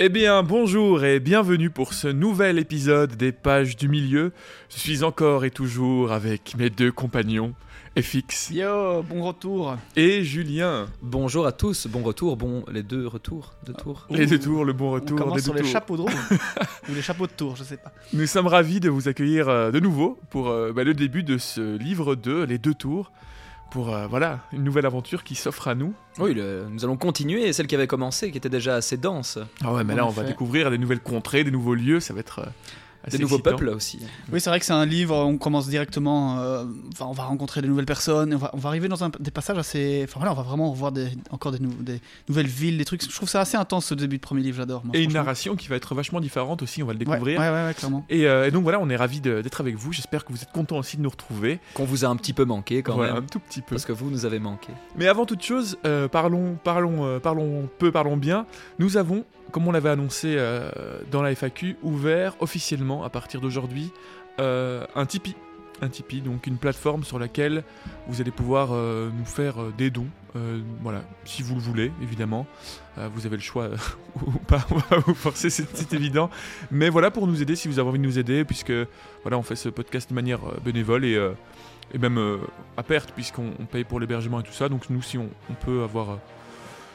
Eh bien, bonjour et bienvenue pour ce nouvel épisode des Pages du Milieu. Je suis encore et toujours avec mes deux compagnons, FX Yo, bon retour. et Julien. Bonjour à tous, bon retour, bon les deux retours, deux tours. Les deux tours, le bon On retour commence des sur deux les tours. chapeaux de roue. Ou les chapeaux de tour, je sais pas. Nous sommes ravis de vous accueillir euh, de nouveau pour euh, bah, le début de ce livre 2, Les deux tours. Pour euh, voilà, une nouvelle aventure qui s'offre à nous. Oui, le- nous allons continuer celle qui avait commencé, qui était déjà assez dense. Ah ouais, mais là on va découvrir des nouvelles contrées, des nouveaux lieux, ça va être euh, Des nouveaux excitant. peuples aussi. Oui, c'est vrai que c'est un livre, on commence directement, euh, enfin, on va rencontrer de nouvelles personnes, on va, on va arriver dans un, des passages assez... Enfin voilà, on va vraiment revoir des, encore des, nou- des nouvelles villes, des trucs. Je trouve ça assez intense ce début de premier livre, j'adore. Et une narration qui va être vachement différente aussi, on va le découvrir. Ouais, ouais, ouais, clairement. Et, euh, et donc voilà, on est ravis d'être avec vous. J'espère que vous êtes contents aussi de nous retrouver. Qu'on vous a un petit peu manqué quand Voilà, même. un tout petit peu. Parce que vous nous avez manqué. Mais avant toute chose, euh, parlons, parlons, euh, parlons peu, parlons bien. Nous avons, comme on l'avait annoncé euh, dans la FAQ, ouvert officiellement à partir d'aujourd'hui euh, un Tipeee. Un Tipeee, donc une plateforme sur laquelle vous allez pouvoir euh, nous faire des dons. Voilà, si vous le voulez, évidemment. Vous avez le choix ou pas, on va vous forcer, c'est évident. Mais voilà, pour nous aider, si vous avez envie de nous aider, puisque voilà, on fait ce podcast de manière bénévole et, et même à perte, puisqu'on on paye pour l'hébergement et tout ça. Donc nous, si on peut avoir...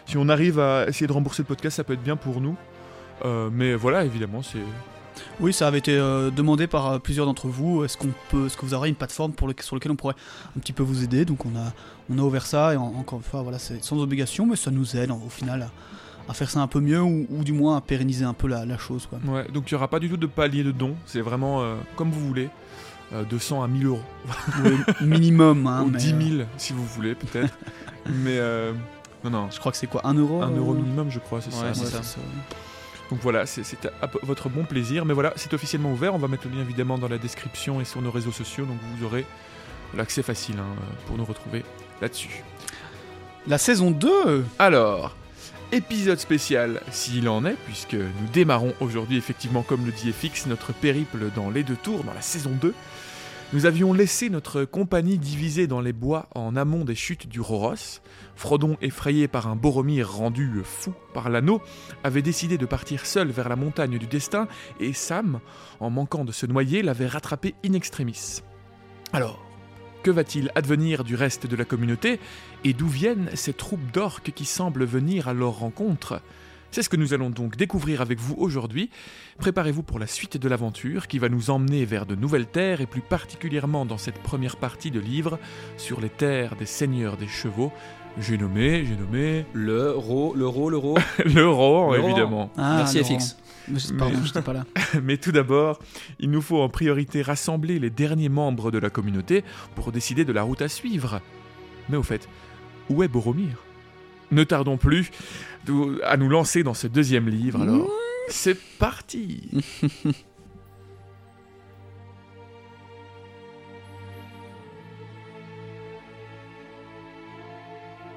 si on arrive à essayer de rembourser le podcast, ça peut être bien pour nous. Euh, mais voilà, évidemment, c'est... Oui, ça avait été euh, demandé par euh, plusieurs d'entre vous. Est-ce qu'on peut, est-ce que vous aurez une plateforme pour le- sur laquelle on pourrait un petit peu vous aider? Donc on a, on a ouvert ça et en- encore une fois, voilà, c'est sans obligation, mais ça nous aide en- au final à, à faire ça un peu mieux ou, ou du moins à pérenniser un peu la, la chose, quoi. Ouais, donc il n'y aura pas du tout de palier de dons. C'est vraiment comme vous voulez. De 100 à 1000 euros. Minimum, hein, Ou mais, 10 000, euh, si vous voulez, peut-être. mais euh, non, non. je crois que c'est quoi, 1 euro 1 euh, euro minimum, je crois, c'est Ouais, ça. Donc voilà, c'est à votre bon plaisir. Mais voilà, c'est officiellement ouvert. On va mettre le lien évidemment dans la description et sur nos réseaux sociaux. Donc vous aurez l'accès facile hein, pour nous retrouver là-dessus. La saison 2 Alors, épisode spécial s'il en est, puisque nous démarrons aujourd'hui effectivement, comme le dit FX, notre périple dans les deux tours, dans la saison 2. Nous avions laissé notre compagnie divisée dans les bois en amont des chutes du Roros. Frodon, effrayé par un Boromir rendu fou par l'anneau, avait décidé de partir seul vers la montagne du destin, et Sam, en manquant de se noyer, l'avait rattrapé in extremis. Alors, que va-t-il advenir du reste de la communauté, et d'où viennent ces troupes d'orques qui semblent venir à leur rencontre? C'est ce que nous allons donc découvrir avec vous aujourd'hui. Préparez-vous pour la suite de l'aventure qui va nous emmener vers de nouvelles terres et plus particulièrement dans cette première partie de livre sur les terres des seigneurs des chevaux. J'ai nommé, j'ai nommé L'euro, l'euro, l'euro. l'euro Le évidemment. Ah, Merci Laurent. FX. Pardon, Mais- pas là. Mais tout d'abord, il nous faut en priorité rassembler les derniers membres de la communauté pour décider de la route à suivre. Mais au fait, où est Boromir? Ne tardons plus à nous lancer dans ce deuxième livre, alors c'est parti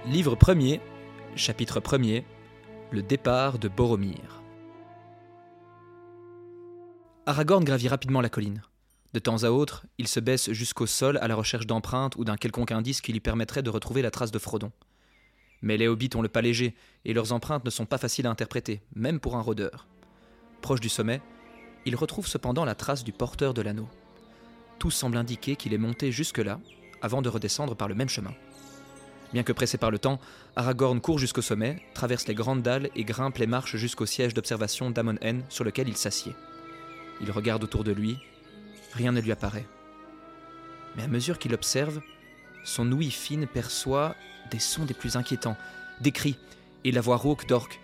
Livre 1er, chapitre 1er, le départ de Boromir. Aragorn gravit rapidement la colline. De temps à autre, il se baisse jusqu'au sol à la recherche d'empreintes ou d'un quelconque indice qui lui permettrait de retrouver la trace de Frodon. Mais les hobbits ont le pas léger, et leurs empreintes ne sont pas faciles à interpréter, même pour un rôdeur. Proche du sommet, il retrouve cependant la trace du porteur de l'anneau. Tout semble indiquer qu'il est monté jusque-là, avant de redescendre par le même chemin. Bien que pressé par le temps, Aragorn court jusqu'au sommet, traverse les grandes dalles et grimpe les marches jusqu'au siège d'observation d'Amon Hen sur lequel il s'assied. Il regarde autour de lui, rien ne lui apparaît. Mais à mesure qu'il observe, son ouïe fine perçoit des sons des plus inquiétants, des cris et la voix rauque d'orque.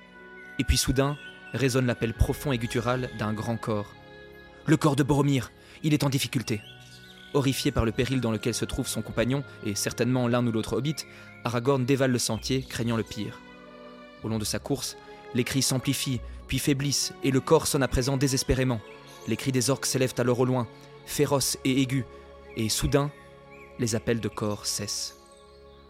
Et puis soudain résonne l'appel profond et guttural d'un grand corps. Le corps de Boromir, il est en difficulté. Horrifié par le péril dans lequel se trouve son compagnon, et certainement l'un ou l'autre hobbit, Aragorn dévale le sentier, craignant le pire. Au long de sa course, les cris s'amplifient, puis faiblissent, et le corps sonne à présent désespérément. Les cris des orques s'élèvent alors au loin, féroces et aigus, et soudain, les appels de corps cessent.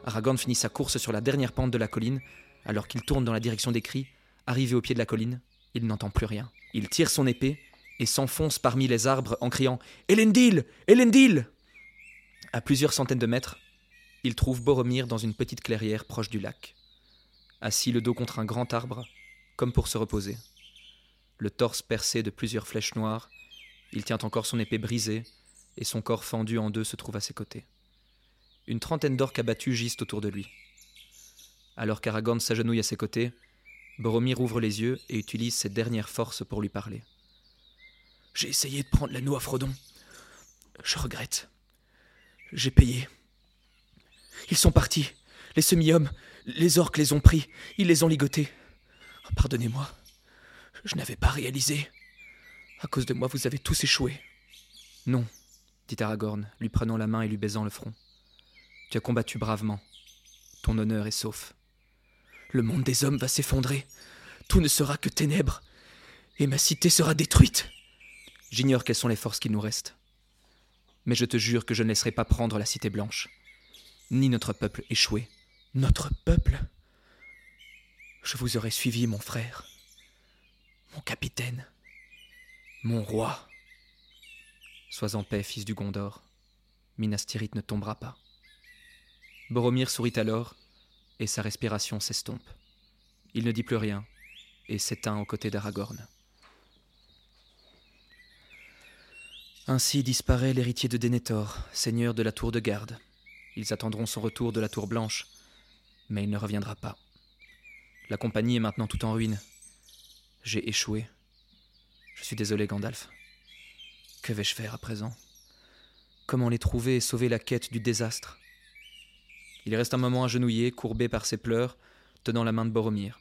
Aragorn finit sa course sur la dernière pente de la colline, alors qu'il tourne dans la direction des cris. Arrivé au pied de la colline, il n'entend plus rien. Il tire son épée et s'enfonce parmi les arbres en criant Elendil Elendil À plusieurs centaines de mètres, il trouve Boromir dans une petite clairière proche du lac. Assis le dos contre un grand arbre, comme pour se reposer. le torse percé de plusieurs flèches noires. Il tient encore son épée brisée, et son corps fendu en deux se trouve à ses côtés. Une trentaine d'orques abattus gisent autour de lui. Alors qu'Aragorn s'agenouille à ses côtés, Boromir ouvre les yeux et utilise ses dernières forces pour lui parler. J'ai essayé de prendre l'anneau à Frodon. Je regrette. J'ai payé. Ils sont partis. Les semi-hommes, les orques les ont pris. Ils les ont ligotés. Pardonnez-moi. Je n'avais pas réalisé. À cause de moi, vous avez tous échoué. Non, dit Aragorn, lui prenant la main et lui baisant le front. Tu as combattu bravement. Ton honneur est sauf. Le monde des hommes va s'effondrer. Tout ne sera que ténèbres. Et ma cité sera détruite. J'ignore quelles sont les forces qui nous restent. Mais je te jure que je ne laisserai pas prendre la cité blanche. Ni notre peuple échoué. Notre peuple? Je vous aurais suivi, mon frère. Mon capitaine. Mon roi. Sois en paix, fils du Gondor. Minas Tirith ne tombera pas. Boromir sourit alors, et sa respiration s'estompe. Il ne dit plus rien, et s'éteint aux côtés d'Aragorn. Ainsi disparaît l'héritier de Denethor, seigneur de la tour de garde. Ils attendront son retour de la tour blanche, mais il ne reviendra pas. La compagnie est maintenant tout en ruine. J'ai échoué. Je suis désolé, Gandalf. Que vais-je faire à présent? Comment les trouver et sauver la quête du désastre? Il reste un moment agenouillé, courbé par ses pleurs, tenant la main de Boromir.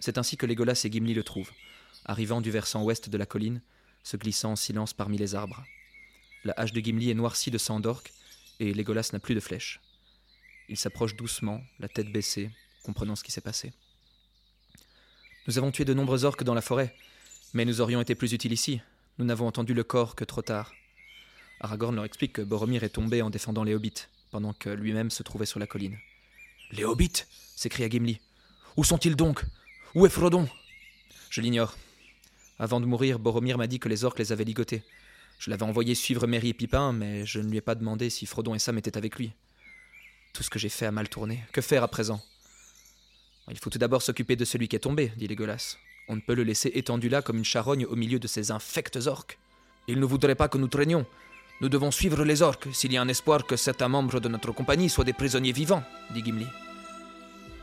C'est ainsi que Legolas et Gimli le trouvent, arrivant du versant ouest de la colline, se glissant en silence parmi les arbres. La hache de Gimli est noircie de sang d'orque, et Legolas n'a plus de flèche. Il s'approche doucement, la tête baissée, comprenant ce qui s'est passé. Nous avons tué de nombreux orques dans la forêt, mais nous aurions été plus utiles ici. Nous n'avons entendu le corps que trop tard. Aragorn leur explique que Boromir est tombé en défendant les hobbits, pendant que lui-même se trouvait sur la colline. Les hobbits s'écria Gimli. Où sont-ils donc? Où est Frodon? Je l'ignore. Avant de mourir, Boromir m'a dit que les orques les avaient ligotés. Je l'avais envoyé suivre Merry et Pipin, mais je ne lui ai pas demandé si Frodon et Sam étaient avec lui. Tout ce que j'ai fait a mal tourné. Que faire à présent? Il faut tout d'abord s'occuper de celui qui est tombé, dit Legolas. On ne peut le laisser étendu là comme une charogne au milieu de ces infectes orques. Il ne voudrait pas que nous traînions. Nous devons suivre les orques s'il y a un espoir que certains membres de notre compagnie soient des prisonniers vivants, dit Gimli.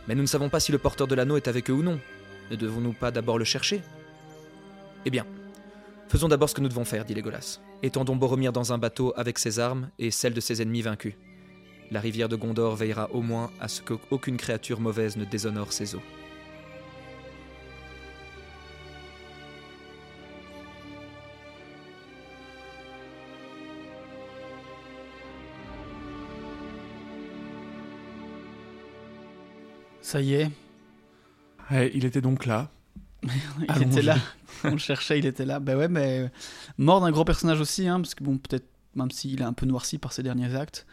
Mais nous ne savons pas si le porteur de l'anneau est avec eux ou non. Ne devons-nous pas d'abord le chercher? Eh bien, faisons d'abord ce que nous devons faire, dit Legolas. Étendons Boromir dans un bateau avec ses armes et celles de ses ennemis vaincus. La rivière de Gondor veillera au moins à ce qu'aucune créature mauvaise ne déshonore ses eaux. Ça y est, Ouais, il était donc là. il Allongé. était là. On le cherchait, il était là. Ben ouais, mais mort d'un gros personnage aussi, hein, parce que bon, peut-être, même s'il est un peu noirci par ses derniers actes,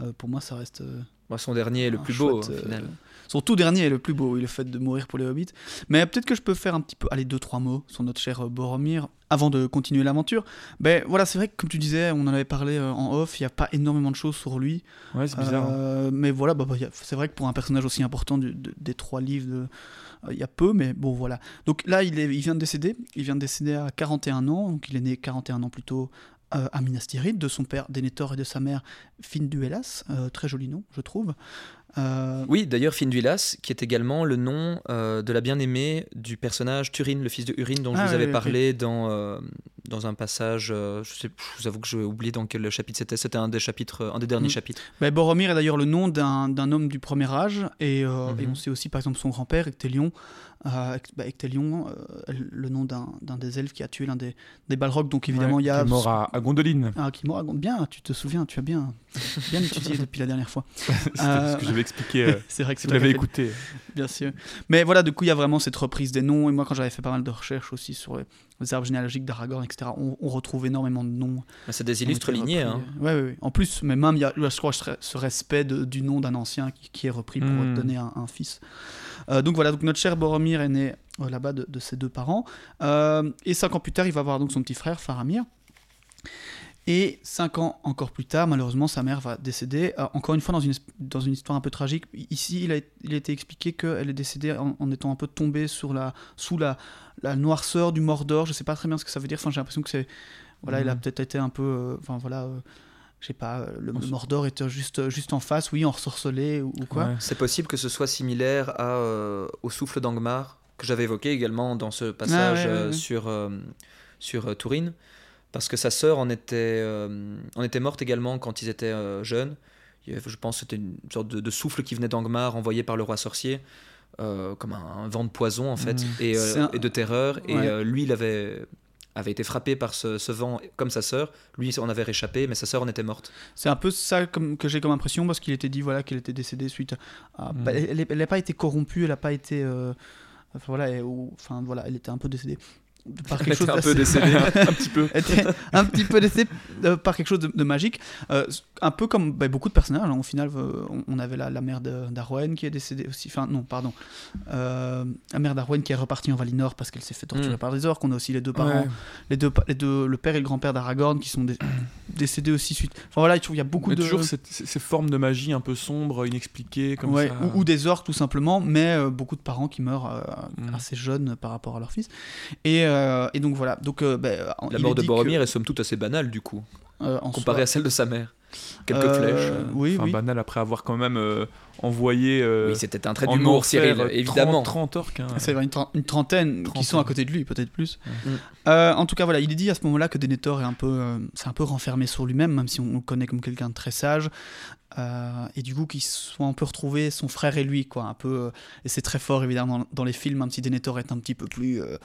euh, pour moi, ça reste. euh, Moi, son dernier est le plus beau, chouette, au final. euh, Son tout dernier est le plus beau, oui, le fait de mourir pour les hobbits. Mais peut-être que je peux faire un petit peu, allez, deux, trois mots sur notre cher Boromir avant de continuer l'aventure. Ben voilà, c'est vrai que comme tu disais, on en avait parlé en off, il n'y a pas énormément de choses sur lui. Ouais, c'est bizarre. hein. Euh, mais voilà, bah, bah, c'est vrai que pour un personnage aussi important du- de- des trois livres, de- euh, il y a peu, mais bon voilà. Donc là, il, est, il vient de décéder. Il vient de décéder à 41 ans, donc il est né 41 ans plus tôt euh, de son père Denethor et de sa mère Finduelas. Euh, très joli nom, je trouve. Euh, Oui, d'ailleurs, Finduilas, qui est également le nom euh, de la bien-aimée du personnage Turin, le fils de Urine, dont je Ah, vous oui, avais oui, parlé dans, euh, dans un passage. euh, je, sais, je vous avoue que j'ai oublié dans quel chapitre c'était. C'était un des chapitres, un des derniers Mm. chapitres. Ben, Boromir est d'ailleurs le nom d'un d'un homme du premier âge, et, euh, Mhm. et on sait aussi par exemple son grand-père, Ectelion, euh, Ect- bah, Ectelion, euh, le nom d'un d'un des elfes qui a tué l'un des, des Balrogs, donc évidemment Ouais, il y a... qui est mort à, à Gondoline. Ah, qui mort, bien, tu te souviens, tu as bien, bien étudié depuis la dernière fois. C'était Euh, ce que expliqué. euh, C'est vrai que si c'est vous l'avez écouté. Bien sûr. Mais voilà, du coup, il y a vraiment cette reprise des noms. Et moi, quand j'avais fait pas mal de recherches aussi sur les, les arbres généalogiques d'Aragorn, etc., on, on retrouve énormément de noms. C'est des illustres lignées. Hein. Ouais, ouais, ouais. En plus, mais même, il y a, je crois, ce- respect de- du nom d'un ancien qui, qui est repris pour Hmm. donner un, un fils. Euh, donc voilà, donc notre cher Boromir est né euh, là-bas de, de ses deux parents. Euh, et cinq ans plus tard, il va avoir donc son petit frère, Faramir. Et cinq ans encore plus tard, malheureusement, sa mère va décéder. Euh, encore une fois, dans une, dans une histoire un peu tragique. Ici, il a, il a été expliqué qu'elle est décédée en, étant un peu tombée sur la, sous la, la noirceur du Mordor. Je sais pas très bien ce que ça veut dire. Enfin, j'ai l'impression que c'est. Voilà, il a Mhm. peut-être été un peu. euh, Enfin, voilà. euh, je sais pas, le, le Mordor était juste, juste en face, oui, ensorcelé ou, ou quoi. Ouais. C'est possible que ce soit similaire à, euh, au souffle d'Angmar, que j'avais évoqué également dans ce passage Ah, ouais, ouais, euh, ouais. sur, euh, sur euh, Tourine, parce que sa sœur en était, euh, en était morte également quand ils étaient euh, jeunes. Il y avait- Je pense que c'était une sorte de, de souffle qui venait d'Angmar, envoyé par le roi sorcier, euh, comme un, un vent de poison en fait, Mhm. et, C'est un- et de terreur. Et Ouais. lui, il avait, avait été frappé par ce, ce vent comme sa sœur. Lui, on avait réchappé, mais sa sœur en était morte. C'est un peu ça comme, que j'ai comme impression parce qu'il était dit voilà qu'elle était décédée suite à. Mhm. bah, elle n'a pas été corrompue, elle n'a pas été. Enfin voilà, elle, enfin voilà, elle était un peu décédée par quelque chose un peu d'assez- décédée. un petit peu. Un petit peu décédée euh, par quelque chose de, de magique. Euh, un peu comme bah, beaucoup de personnages. hein. Au final, euh, on, avait la, la mère d'Arwen qui est décédée aussi. Enfin, non, pardon. Euh, la mère d'Arwen qui est repartie en Valinor parce qu'elle s'est fait torturer Mm. par des orques. On a aussi les deux parents Ouais. les deux, pa- les deux, le père et le grand-père d'Aragorn qui sont dé- décédés aussi suite. Enfin voilà, il y a beaucoup Mais de toujours cette- ces, ces formes de magie un peu sombres, inexpliquées, comme Ouais, ça. ou, ou des orques tout simplement, mais euh, beaucoup de parents qui meurent euh, Mm. assez jeunes par rapport à leur fils. Et, euh, et donc voilà. Donc euh, ben, La mort de Boromir que, est somme toute assez banale du coup, euh, en comparée soi- à celle de sa mère. Quelques Euh, flèches. euh. Oui, Enfin, oui. banal après avoir quand même euh, envoyé. euh, Oui, c'était un trait d'humour, Cyril, évidemment. 30, 30 orques. hein. C'est vrai, une, tren- une trentaine qui Trentaine. sont à côté de lui, peut-être plus. Ouais. Euh, en tout cas, voilà, il est dit à ce moment-là que Denethor est un peu, euh, c'est un peu renfermé sur lui-même, même si on le connaît comme quelqu'un de très sage. Euh, et du coup, qu'il soit un peu retrouvé son frère et lui, quoi, un peu. euh, et c'est très fort évidemment dans, dans les films, même si Denethor est un petit peu plus euh,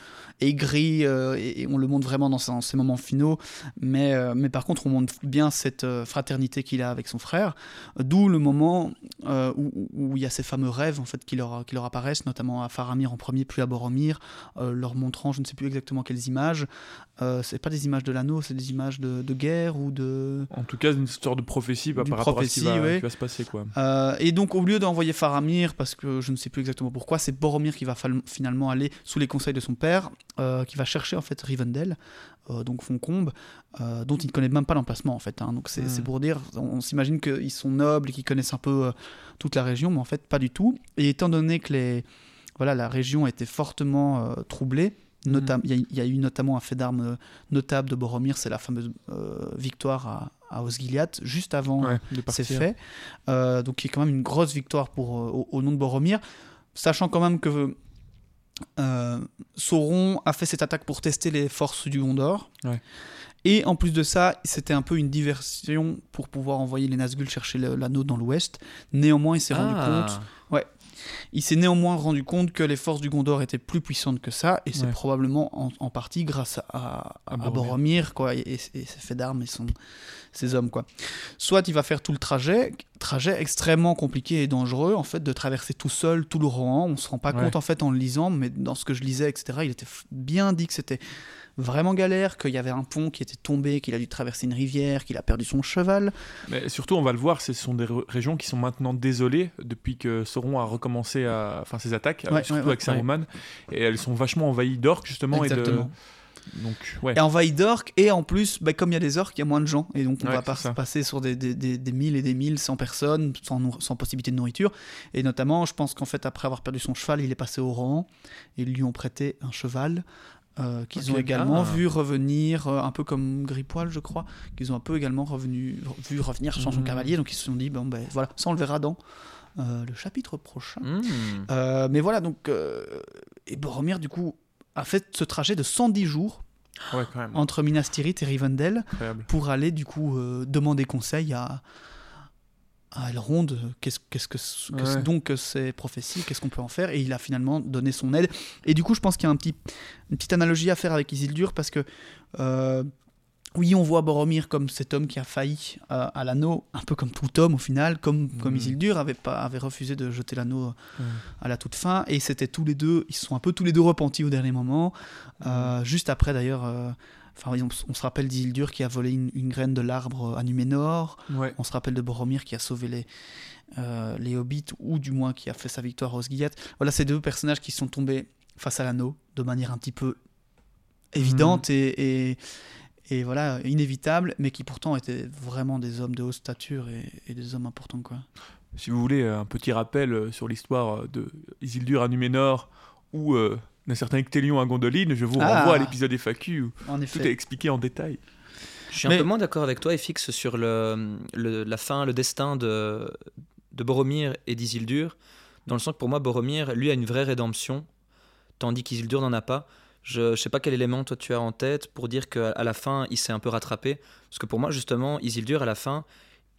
aigri euh, et, et on le montre vraiment dans, ses- dans ses moments finaux. Mais, mais par contre, on montre bien cette fraternité qu'il a avec son frère. D'où le moment où, il y a ces fameux rêves en fait qui leur, qui leur apparaissent, notamment à Faramir en premier, puis à Boromir, leur montrant, je ne sais plus exactement quelles images. C'est pas des images de l'anneau, c'est des images de, de guerre ou de. En tout cas, une sorte de prophétie bah, par rapport à ce va, prophétie, ouais. qui va se passer. Quoi. Euh, et donc, au lieu d'envoyer Faramir, parce que je ne sais plus exactement pourquoi, c'est Boromir qui va finalement aller sous les conseils de son père, euh, qui va chercher en fait Rivendell, euh, donc Foncombe, euh, dont il ne connaît même pas l'emplacement en fait. hein. Donc c'est Hmm. pour dire, on, on s'imagine qu'ils sont nobles et qu'ils connaissent un peu euh, toute la région, mais en fait pas du tout. Et étant donné que les, voilà, la région était fortement euh, troublée. notam- Il y, y a eu notamment un fait d'armes euh, notable de Boromir, c'est la fameuse euh, victoire à, à Osgiliath, juste avant Ouais, de c'est partir. fait. Euh, donc, qui est quand même une grosse victoire pour, euh, au, au nom de Boromir. Sachant quand même que euh, Sauron a fait cette attaque pour tester les forces du Gondor. Ouais. Et en plus de ça, c'était un peu une diversion pour pouvoir envoyer les Nazgûl chercher l'anneau dans l'ouest. Néanmoins, il s'est rendu Ah. compte il s'est néanmoins rendu compte que les forces du Gondor étaient plus puissantes que ça, et c'est Ouais. probablement en, en partie grâce à, à- À à Boromir. Quoi, et, et- et ses faits d'armes et son, ses hommes, quoi. Soit il va faire tout le trajet, trajet extrêmement compliqué et dangereux, en fait, de traverser tout seul tout le Rohan. On se rend pas Ouais. compte, en fait, en le lisant, mais dans ce que je lisais, etc., il était bien dit que c'était vraiment galère, qu'il y avait un pont qui était tombé, qu'il a dû traverser une rivière, qu'il a perdu son cheval. Mais surtout, on va le voir, ce sont des régions qui sont maintenant désolées depuis que Sauron a recommencé à... enfin, ses attaques, Ouais, surtout ouais, avec Saruman. Et elles sont vachement envahies d'orques, justement. Exactement. Et de... Donc, ouais. Et envahi d'orques, et en plus, bah, comme il y a des orques, il y a moins de gens, et donc on Ouais, va pas passer sur des, des, des, des milles et des milles sans personne, sans, possibilité de nourriture. Et notamment, je pense qu'en fait, après avoir perdu son cheval, il est passé au Rohan, et ils lui ont prêté un cheval. euh, qu'ils Ok. ont également Ah. vu revenir, euh, un peu comme Gripoil, je crois, qu'ils ont un peu également revenu, vu revenir sans son Mhm. cavalier, donc ils se sont dit, bon ben voilà, ça on le verra dans euh, le chapitre prochain. Euh, mais voilà, donc, et Boromir, du coup, a fait ce trajet de 110 jours Ouais, quand même. entre Minas Tirith et Rivendell Incroyable. pour aller du coup euh, demander conseil à, à Elrond euh, qu'est-ce qu'est-ce que ce- que Ouais. c'est donc ces prophéties, qu'est-ce qu'on peut en faire et il a finalement donné son aide et du coup je pense qu'il y a un petit, une petite analogie à faire avec Isildur parce que euh, oui on voit Boromir comme cet homme qui a failli euh, à l'anneau un peu comme tout homme au final comme, comme Mhm. Isildur avait, pas, avait refusé de jeter l'anneau Ouais. à la toute fin et c'était tous les deux ils se sont un peu tous les deux repentis au dernier moment euh, juste après d'ailleurs euh, on, on se rappelle d'Isildur qui a volé une, une graine de l'arbre à Numénor. Ouais. On se rappelle de Boromir qui a sauvé les, euh, les hobbits, ou du moins qui a fait sa victoire à Osgiliath. Voilà, ces deux personnages qui sont tombés face à l'anneau de manière un petit peu évidente et, et, et voilà, inévitables, mais qui pourtant étaient vraiment des hommes de haute stature et, et des hommes importants, quoi. Si vous voulez un petit rappel euh, sur l'histoire euh, de Isildur à Numénor ou euh, d'un certain Ectélion à Gondoline, je vous Ah. renvoie à l'épisode FAQ où En tout est expliqué en détail. Je suis Mais- un peu moins d'accord avec toi, FX, sur le, le- la fin, le destin de, de Boromir et d'Isildur, dans le sens que pour moi, Boromir, lui, a une vraie rédemption, tandis qu'Isildur n'en a pas. Je ne sais pas quel élément toi tu as en tête pour dire qu'à à la fin, il s'est un peu rattrapé. Parce que pour moi, justement, Isildur, à la fin,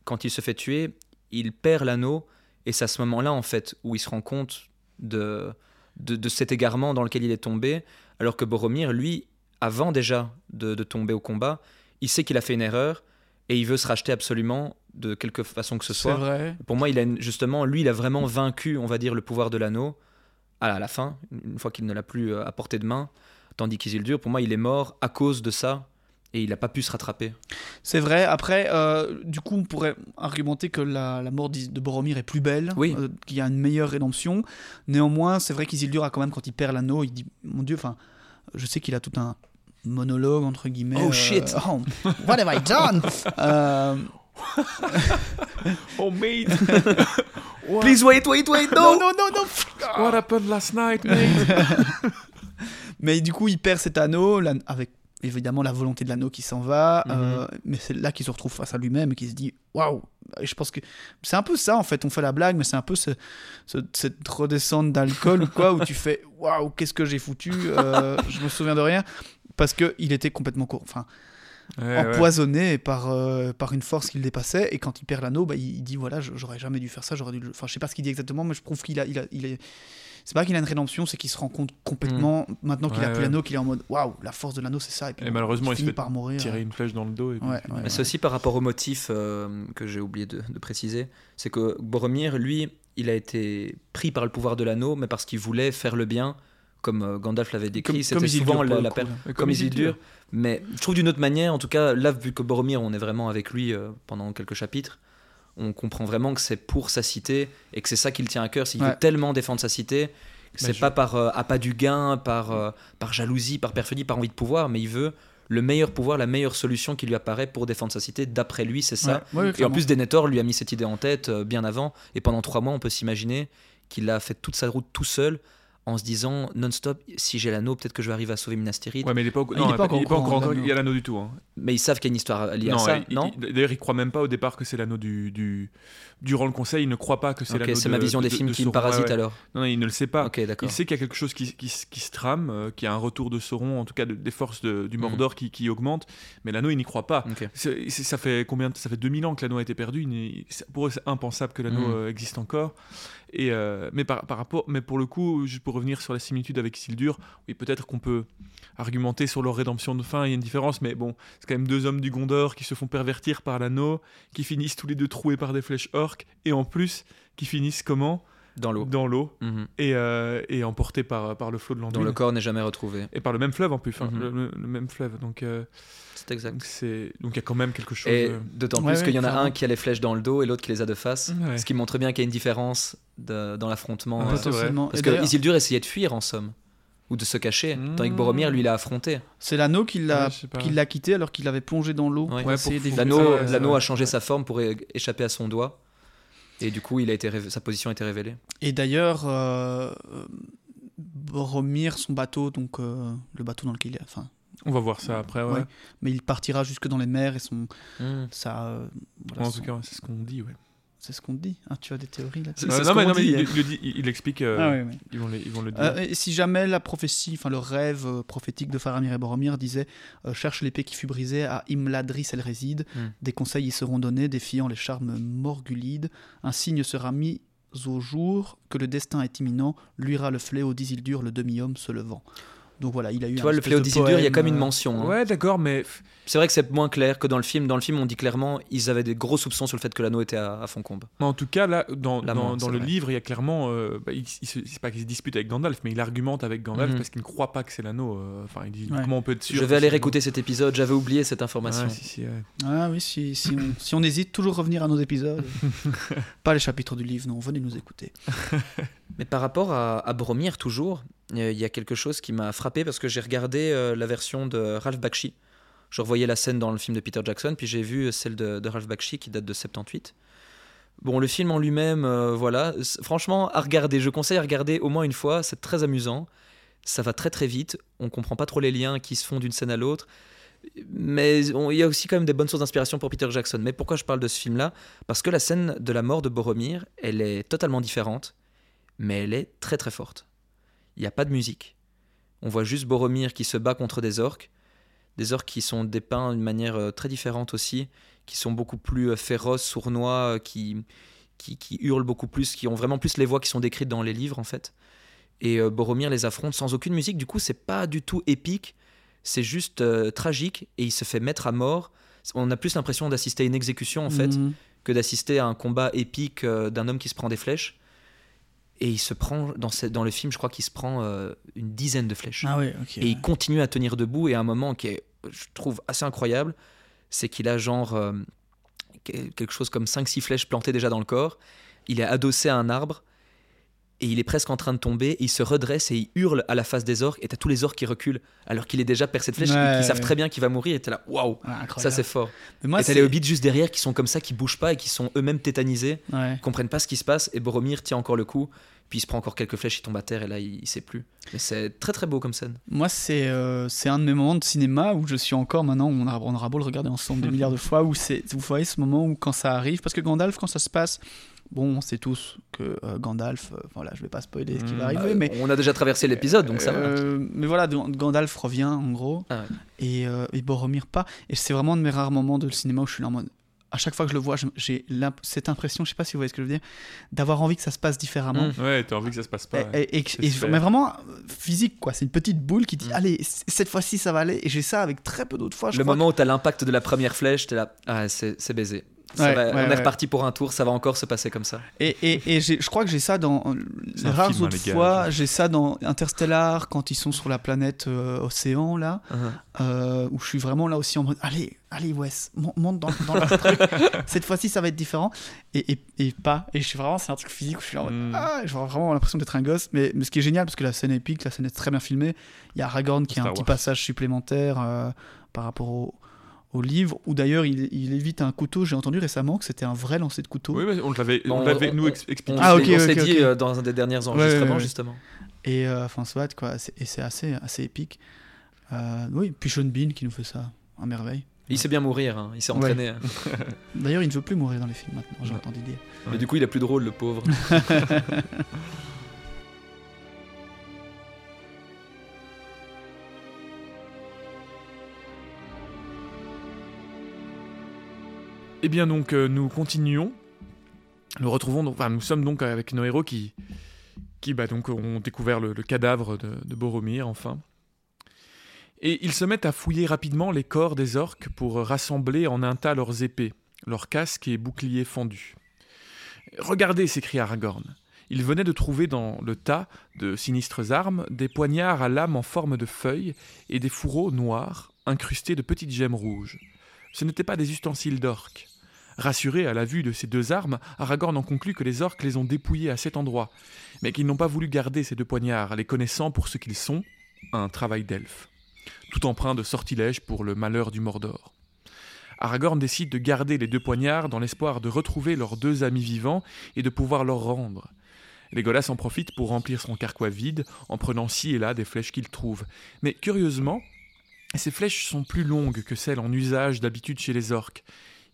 quand il se fait tuer, il perd l'anneau, et c'est à ce moment-là, en fait, où il se rend compte de, de, de cet égarement dans lequel il est tombé, alors que Boromir, lui, avant déjà de, de tomber au combat, il sait qu'il a fait une erreur et il veut se racheter absolument de quelque façon que ce C'est soit. vrai. Pour moi, il a justement, lui, il a vraiment vaincu, on va dire, le pouvoir de l'anneau à la, à la fin, une fois qu'il ne l'a plus euh, à portée de main. Tandis qu'Isildur, pour moi, il est mort à cause de ça et il n'a pas pu se rattraper. C'est vrai. Après, euh, du coup, on pourrait argumenter que la, la mort de Boromir est plus belle, Oui. euh, qu'il y a une meilleure rédemption. Néanmoins, c'est vrai qu'Isildur a quand même, quand il perd l'anneau, il dit Mon Dieu, enfin, je sais qu'il a tout un monologue, entre guillemets. Oh, euh, shit. oh, What have I done? Euh, Oh mate Please wait, wait, wait, Non, non, non, non what happened last night, mate? Mais du coup, il perd cet anneau, avec évidemment la volonté de l'anneau qui s'en va, Mhm. euh, mais c'est là qu'il se retrouve face à lui-même et qu'il se dit waouh Je pense que c'est un peu ça en fait, on fait la blague, mais c'est un peu ce- ce- cette redescente d'alcool ou quoi, où tu fais waouh, qu'est-ce que j'ai foutu Euh, Je me souviens de rien, parce qu'il était complètement court. Enfin, Ouais, ouais. empoisonné par, euh, par une force qu'il dépassait. Et quand il perd l'anneau, bah, il, il dit voilà, j'aurais jamais dû faire ça. J'aurais dû. le- Enfin, je sais pas ce qu'il dit exactement, mais je trouve qu'il a, il a, il est. C'est pas qu'il a une rédemption, c'est qu'il se rend compte complètement maintenant qu'il a Ouais, plus ouais. l'anneau, qu'il est en mode waouh, la force de l'anneau, c'est ça. Et, puis, Et malheureusement, il se finit fait par mourir. Tirer une flèche dans le dos. Et puis- Mais c'est aussi par rapport au motif euh, que j'ai oublié de, de préciser. C'est que Boromir, lui, il a été pris par le pouvoir de l'anneau, mais parce qu'il voulait faire le bien, comme euh, Gandalf l'avait décrit. Comme- C'était comme souvent la, le la coup, per- là. Et comme Isildur. Mais je trouve d'une autre manière, en tout cas, là, vu que Boromir, on est vraiment avec lui euh, pendant quelques chapitres, on comprend vraiment que c'est pour sa cité et que c'est ça qui le tient à cœur. S'il Ouais. veut tellement défendre sa cité, c'est je- pas par euh, appât du gain, par, euh, par jalousie, par perfidie, par envie de pouvoir, mais il veut le meilleur pouvoir, la meilleure solution qui lui apparaît pour défendre sa cité. D'après lui, c'est ça. Ouais, ouais, Et en plus, Denethor lui a mis cette idée en tête euh, bien avant. Et pendant trois mois, on peut s'imaginer qu'il a fait toute sa route tout seul en se disant non-stop si j'ai l'anneau, peut-être que je vais arriver à sauver Minas Tirith. Ouais, mais il n'est pas, au- Il non, est pas encore il est pas encore il y a l'anneau du tout. hein. Mais ils savent qu'il y a une histoire liée à ça, il- non il- D'ailleurs, il croit même pas au départ que c'est l'anneau du, du. Durant le conseil, il ne croit pas que c'est Ok, l'anneau c'est ma vision des de- films de qui me Sauron. parasitent Ouais, ouais. alors. Non, non, il ne le sait pas. Ok, d'accord. Il sait qu'il y a quelque chose qui, qui, se- qui se trame, euh, qu'il y a un retour de Sauron, en tout cas de- des forces de- du Mhm. Mordor qui, qui augmente, mais l'anneau, il n'y croit pas. Ok. C'est- c'est- ça fait combien de- Ça fait 2000 ans que l'anneau a été perdu. pour eux, c'est impensable que l'anneau Mhm. euh, existe encore. Euh, mais par, rapport, mais pour le coup, juste pour revenir sur la similitude avec Isildur, oui, peut-être qu'on peut argumenter sur leur rédemption de fin. Il y a une différence, mais bon, c'est quand même deux hommes du Gondor qui se font pervertir par l'anneau, qui finissent tous les deux troués par des flèches orques, et en plus qui finissent comment? Dans l'eau. Dans l'eau Mhm. et, euh, et emportés par, par le flot de Dont l'Anduin. le corps n'est jamais retrouvé. Et par le même fleuve en plus, enfin, Mhm. le, le- le même fleuve. Donc euh, C'est exact. donc c'est donc il y a quand même quelque chose. Et d'autant Ouais, plus ouais, qu'il y en a un qui a les flèches dans le dos et l'autre qui les a de face. Ouais. Ce qui montre bien qu'il y a une différence de- dans l'affrontement. Euh. Potentiellement. Parce Et que Isildur essayait de fuir en somme. Ou de se cacher. Mmh. Tandis que Boromir, lui, l'a affronté. C'est l'anneau qui l'a Ouais, quitté alors qu'il avait plongé dans l'eau. Ouais. pour Ouais, L'anneau a changé sa forme pour échapper à son doigt. Et du coup, il a été révé- sa position a été révélée. Et d'ailleurs, euh, euh, Boromir, son bateau, donc euh, le bateau dans lequel il est, enfin, On va voir ça après. Ouais. Ouais. mais il partira jusque dans les mers et son, Hmm. ça, euh, voilà, en son- tout cas, c'est ce qu'on dit. Ouais. C'est ce qu'on te dit. Ah, tu as des théories ce non, mais, non, mais il, hein. il le dit- il- il explique. euh, Ah, ouais, ouais. ils, vont les- ils vont le dire. Euh, et si jamais la prophétie, enfin le rêve euh, prophétique de Faramir et Boromir disait euh, cherche l'épée qui fut brisée à Imladris elle réside, Hmm. des conseils y seront donnés défiant les charmes morgulides, un signe sera mis au jour que le destin est imminent, luira le fléau d'Isildur le demi-homme se levant. Donc voilà, il a eu Tu un vois, le fléau d'Isildur, il y a poème, comme une euh, mention. hein. Ouais, d'accord, mais C'est vrai que c'est moins clair que dans le film. Dans le film, on dit clairement ils avaient des gros soupçons sur le fait que l'anneau était à, à Foncombe. mais en tout cas, là, dans, Là, dans, moins, dans c'est le vrai. livre, il y a clairement. euh, bah, il, il se- c'est pas qu'il se dispute avec Gandalf, mais il argumente avec Gandalf Mhm. parce qu'il ne croit pas que c'est l'anneau. euh, Enfin, il dit Ouais. comment on peut être sûr Je vais aller réécouter cet épisode, j'avais oublié cette information. Ouais, si, si, ouais. Ah oui, si, si, on, si on hésite, toujours revenir à nos épisodes. Pas les chapitres du livre, non, venez nous écouter. Mais par rapport à, à Boromir, toujours, il y a quelque chose qui m'a frappé parce que j'ai regardé euh, la version de Ralph Bakshi je revoyais la scène dans le film de Peter Jackson, puis j'ai vu celle de, Ralph Bakshi qui date de 78. Bon, le film en lui-même, euh, voilà, franchement, à regarder, je conseille à regarder au moins une fois, c'est très amusant, ça va très très vite, on comprend pas trop les liens qui se font d'une scène à l'autre, mais il y a aussi quand même des bonnes sources d'inspiration pour Peter Jackson. Mais pourquoi je parle de ce film-là? Parce que la scène de la mort de Boromir, elle est totalement différente, mais elle est très très forte. Il n'y a pas de musique. On voit juste Boromir qui se bat contre des orques, des orques qui sont dépeints d'une manière euh, très différente aussi, qui sont beaucoup plus euh, féroces, sournois, euh, qui, qui, qui hurlent beaucoup plus, qui ont vraiment plus les voix qui sont décrites dans les livres en fait. Et Boromir les affronte sans aucune musique, du coup c'est pas du tout épique, c'est juste euh, tragique et il se fait mettre à mort. On a plus l'impression d'assister à une exécution en fait Mhm. que d'assister à un combat épique euh, d'un homme qui se prend des flèches. Et il se prend, dans, ce- dans le film, je crois qu'il se prend euh, une dizaine de flèches. Ah. Et il continue à tenir debout. Et à un moment qui est, je trouve, assez incroyable, c'est qu'il a genre euh, que- quelque chose comme 5-6 flèches plantées déjà dans le corps. Il est adossé à un arbre. Et il est presque en train de tomber. Il se redresse et il hurle à la face des orques. Et t'as tous les orques qui reculent. Alors qu'il est déjà percé de flèches. Ouais, qui savent très bien qu'il va mourir. Et t'es là, waouh, ça c'est fort. Mais moi, et t'as les hobbits juste derrière qui sont comme ça, qui bougent pas et qui sont eux-mêmes tétanisés Ouais. comprennent pas ce qui se passe et Boromir tient encore le coup puis il se prend encore quelques flèches il tombe à terre et là il, il sait plus mais c'est très très beau comme scène Moi, c'est euh, c'est un de mes moments de cinéma où je suis encore maintenant, on, a, on aura beau le regarder ensemble des milliards de fois, où vous voyez ce moment où quand ça arrive, parce que Gandalf, quand ça se passe, bon, on sait tous que euh, Gandalf, euh, voilà, je vais pas spoiler ce qui Mm. va arriver, Euh, mais. on a déjà traversé l'épisode donc ça va Euh, mais voilà, Gandalf revient en gros, Ah ouais. et, euh, et Boromir pas. Et c'est vraiment un de mes rares moments de le cinéma où je suis là en mode. À chaque fois que je le vois, j'ai cette impression, je sais pas si vous voyez ce que je veux dire, d'avoir envie que ça se passe différemment. Mm. Ouais, t'as envie que ça se passe pas. Et, et- et- C'est et- super. mais vraiment physique quoi c'est une petite boule qui dit Mm. allez cette fois-ci ça va aller et j'ai ça avec très peu d'autres fois je le crois moment où t'as l'impact de la première flèche t'es là ah c'est c'est baisé Ça Ouais, va- ouais, on est reparti pour un tour ça va encore se passer comme ça. Et, et, et j'ai- je crois que j'ai ça dans euh, C'est les rares film, hein, autres les fois j'ai ça dans Interstellar quand ils sont sur la planète euh, Océan là Uh-huh. euh, où je suis vraiment là aussi en mode allez allez Wes mon- monte dans, dans le truc. Cette fois-ci ça va être différent. Et, et, et pas. Et je suis vraiment c'est un truc physique où je suis en mode Mm. ah j'ai vraiment l'impression d'être un gosse. Mais, mais ce qui est génial parce que la scène est épique la scène est très bien filmée il y a Aragorn qui a un petit passage supplémentaire euh, par rapport au, au livre où d'ailleurs il, il évite un couteau. J'ai entendu récemment que c'était un vrai lancer de couteau. Oui, mais on l'avait, on Bon, l'avait on- nous expliqué. on Ah, se ok, l'est- on se l'est ok, dit euh, dans un des derniers ouais, enregistrements ouais. justement. Et euh, enfin soit quoi c'est- et c'est assez assez épique. Euh, oui puis Sean Bean qui nous fait ça à merveille. Il sait bien mourir hein, il s'est entraîné. D'ailleurs il ne veut plus mourir dans les films maintenant j'ai Ouais. entendu dire. Mais du coup il est plus drôle le pauvre Eh bien donc euh, nous continuons. Nous retrouvons donc, nous sommes donc avec nos héros qui, qui bah, donc ont découvert le, cadavre de, Boromir enfin. Et ils se mettent à fouiller rapidement les corps des orques pour rassembler en un tas leurs épées, leurs casques et boucliers fendus. Regardez, s'écria Aragorn. Il venait de trouver dans le tas de sinistres armes des poignards à lame en forme de feuilles et des fourreaux noirs incrustés de petites gemmes rouges. Ce n'étaient pas des ustensiles d'orques. Rassuré à la vue de ces deux armes, Aragorn en conclut que les orques les ont dépouillés à cet endroit, mais qu'ils n'ont pas voulu garder ces deux poignards, les connaissant pour ce qu'ils sont, un travail d'elfe, tout empreint de sortilèges pour le malheur du Mordor. Aragorn décide de garder les deux poignards dans l'espoir de retrouver leurs deux amis vivants et de pouvoir leur rendre. Legolas en profite pour remplir son carquois vide en prenant ci et là des flèches qu'il trouve. Mais curieusement, ces flèches sont plus longues que celles en usage d'habitude chez les orques.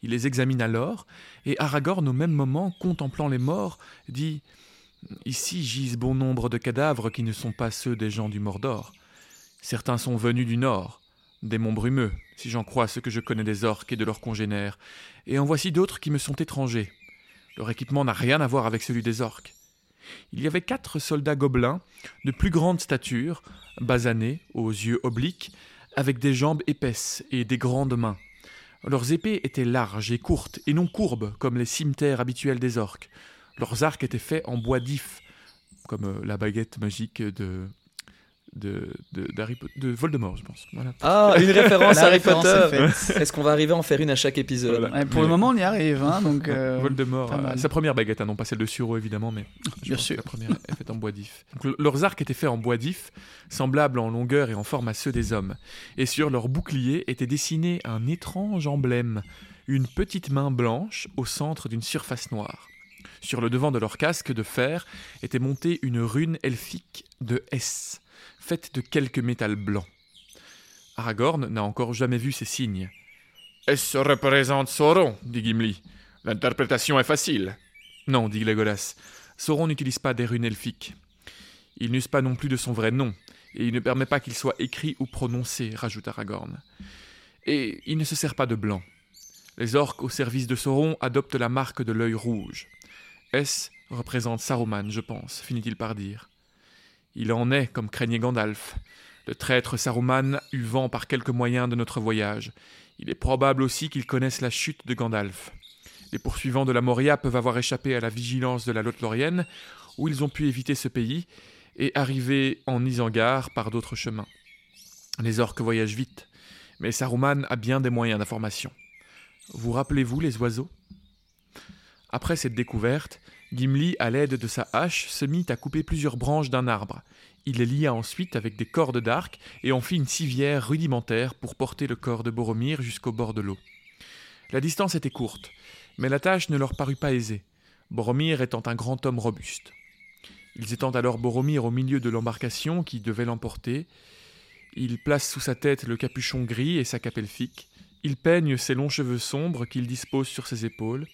Il les examine alors, et Aragorn, au même moment, contemplant les morts, dit Ici gisent bon nombre de cadavres qui ne sont pas ceux des gens du Mordor. Certains sont venus du nord, des monts brumeux, si j'en crois ce que je connais des orques et de leurs congénères, et en voici d'autres qui me sont étrangers. Leur équipement n'a rien à voir avec celui des orques. Il y avait quatre soldats gobelins, de plus grande stature, basanés, aux yeux obliques, avec des jambes épaisses et des grandes mains. Leurs épées étaient larges et courtes, et non courbes, comme les cimetères habituels des orques. Leurs arcs étaient faits en bois d'if, comme euh, la baguette magique de de, de, d'Harry Po- de Voldemort, je pense. Voilà. Ah, une référence La à Harry référence Potter. est. Est-ce qu'on va arriver à en faire une à chaque épisode Voilà. Ouais, pour Mais- le moment, on y arrive, hein, donc. euh, Voldemort, euh, sa première baguette, hein, non pas celle de Suro évidemment, mais Bien sûr. la première est faite en bois d'if. Le- leurs arcs étaient faits en bois d'if, semblables en longueur et en forme à ceux des hommes. Et sur leur bouclier était dessiné un étrange emblème, une petite main blanche au centre d'une surface noire. Sur le devant de leur casque de fer était montée une rune elfique de S, faite de quelques métals blancs. Aragorn n'a encore jamais vu ces signes. S représente Sauron, dit Gimli. L'interprétation est facile. Non, dit Legolas. Sauron n'utilise pas des runes elfiques. Il n'use pas non plus de son vrai nom, et il ne permet pas qu'il soit écrit ou prononcé, rajoute Aragorn. Et il ne se sert pas de blanc. Les orques au service de Sauron adoptent la marque de l'œil rouge. S représente Saruman, je pense, finit-il par dire. Il en est, comme craignait Gandalf. Le traître Saruman eut vent par quelque moyen de notre voyage. Il est probable aussi qu'il connaisse la chute de Gandalf. Les poursuivants de la Moria peuvent avoir échappé à la vigilance de la Lothlorienne, où ils ont pu éviter ce pays et arriver en Isengard par d'autres chemins. Les orques voyagent vite, mais Saruman a bien des moyens d'information. Vous rappelez-vous les oiseaux? Après cette découverte, Gimli, à l'aide de sa hache, se mit à couper plusieurs branches d'un arbre. Il les lia ensuite avec des cordes d'arc et en fit une civière rudimentaire pour porter le corps de Boromir jusqu'au bord de l'eau. La distance était courte, mais la tâche ne leur parut pas aisée, Boromir étant un grand homme robuste. Ils étendent alors Boromir au milieu de l'embarcation qui devait l'emporter. Ils placent sous sa tête le capuchon gris et sa cape elfique. Ils peignent ses longs cheveux sombres qu'il dispose sur ses épaules.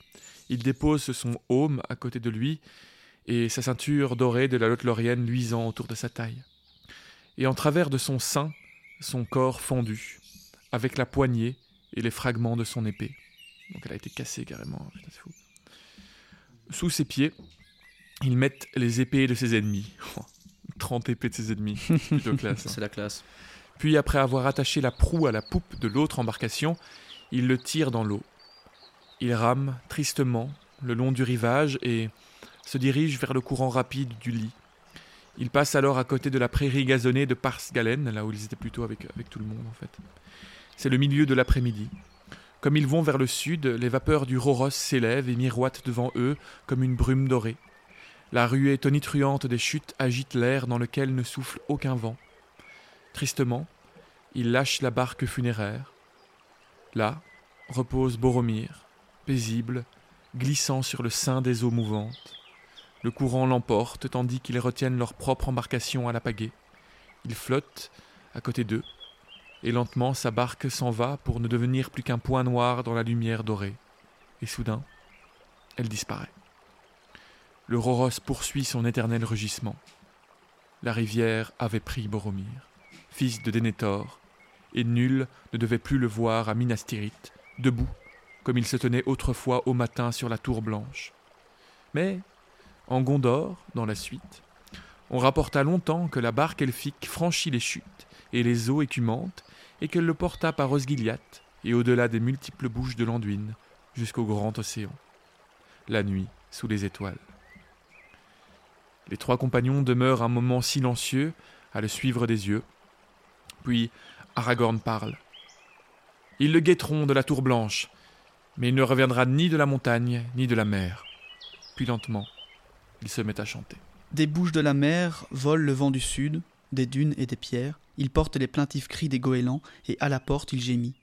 Il dépose son aume à côté de lui et sa ceinture dorée de la Lothlorienne luisant autour de sa taille. Et en travers de son sein, son corps fondu, avec la poignée et les fragments de son épée. Donc elle a été cassée carrément. Putain, c'est fou. Sous ses pieds, ils mettent les épées de ses ennemis. 30 épées de ses ennemis. C'est plutôt classe. hein. C'est la classe. Puis, après avoir attaché la proue à la poupe de l'autre embarcation, ils le tirent dans l'eau. Il rame tristement le long du rivage et se dirige vers le courant rapide du lit. Il passe alors à côté de la prairie gazonnée de Parsgalen, là où ils étaient plutôt avec, tout le monde en fait. C'est le milieu de l'après-midi. Comme ils vont vers le sud, les vapeurs du Roros s'élèvent et miroitent devant eux comme une brume dorée. La ruée tonitruante des chutes agite l'air dans lequel ne souffle aucun vent. Tristement, il lâche la barque funéraire. Là repose Boromir, paisible, glissant sur le sein des eaux mouvantes. Le courant l'emporte tandis qu'ils retiennent leur propre embarcation à la pagaie. Il flotte à côté d'eux, et lentement sa barque s'en va pour ne devenir plus qu'un point noir dans la lumière dorée. Et soudain, elle disparaît. Le Roros poursuit son éternel rugissement. La rivière avait pris Boromir fils de Denethor, et nul ne devait plus le voir à Minas Tirith, debout, comme il se tenait autrefois au matin sur la tour blanche. Mais, en Gondor, dans la suite, on rapporta longtemps que la barque elfique franchit les chutes et les eaux écumantes, et qu'elle le porta par Osgiliath et au-delà des multiples bouches de l'Anduin, jusqu'au grand océan. La nuit, sous les étoiles. Les trois compagnons demeurent un moment silencieux à le suivre des yeux, puis Aragorn parle. Ils le guetteront de la tour blanche, mais il ne reviendra ni de la montagne ni de la mer. Puis lentement, il se met à chanter. Des bouches de la mer vole le vent du sud, des dunes et des pierres. Il porte les plaintifs cris des goélands, et à la porte il gémit.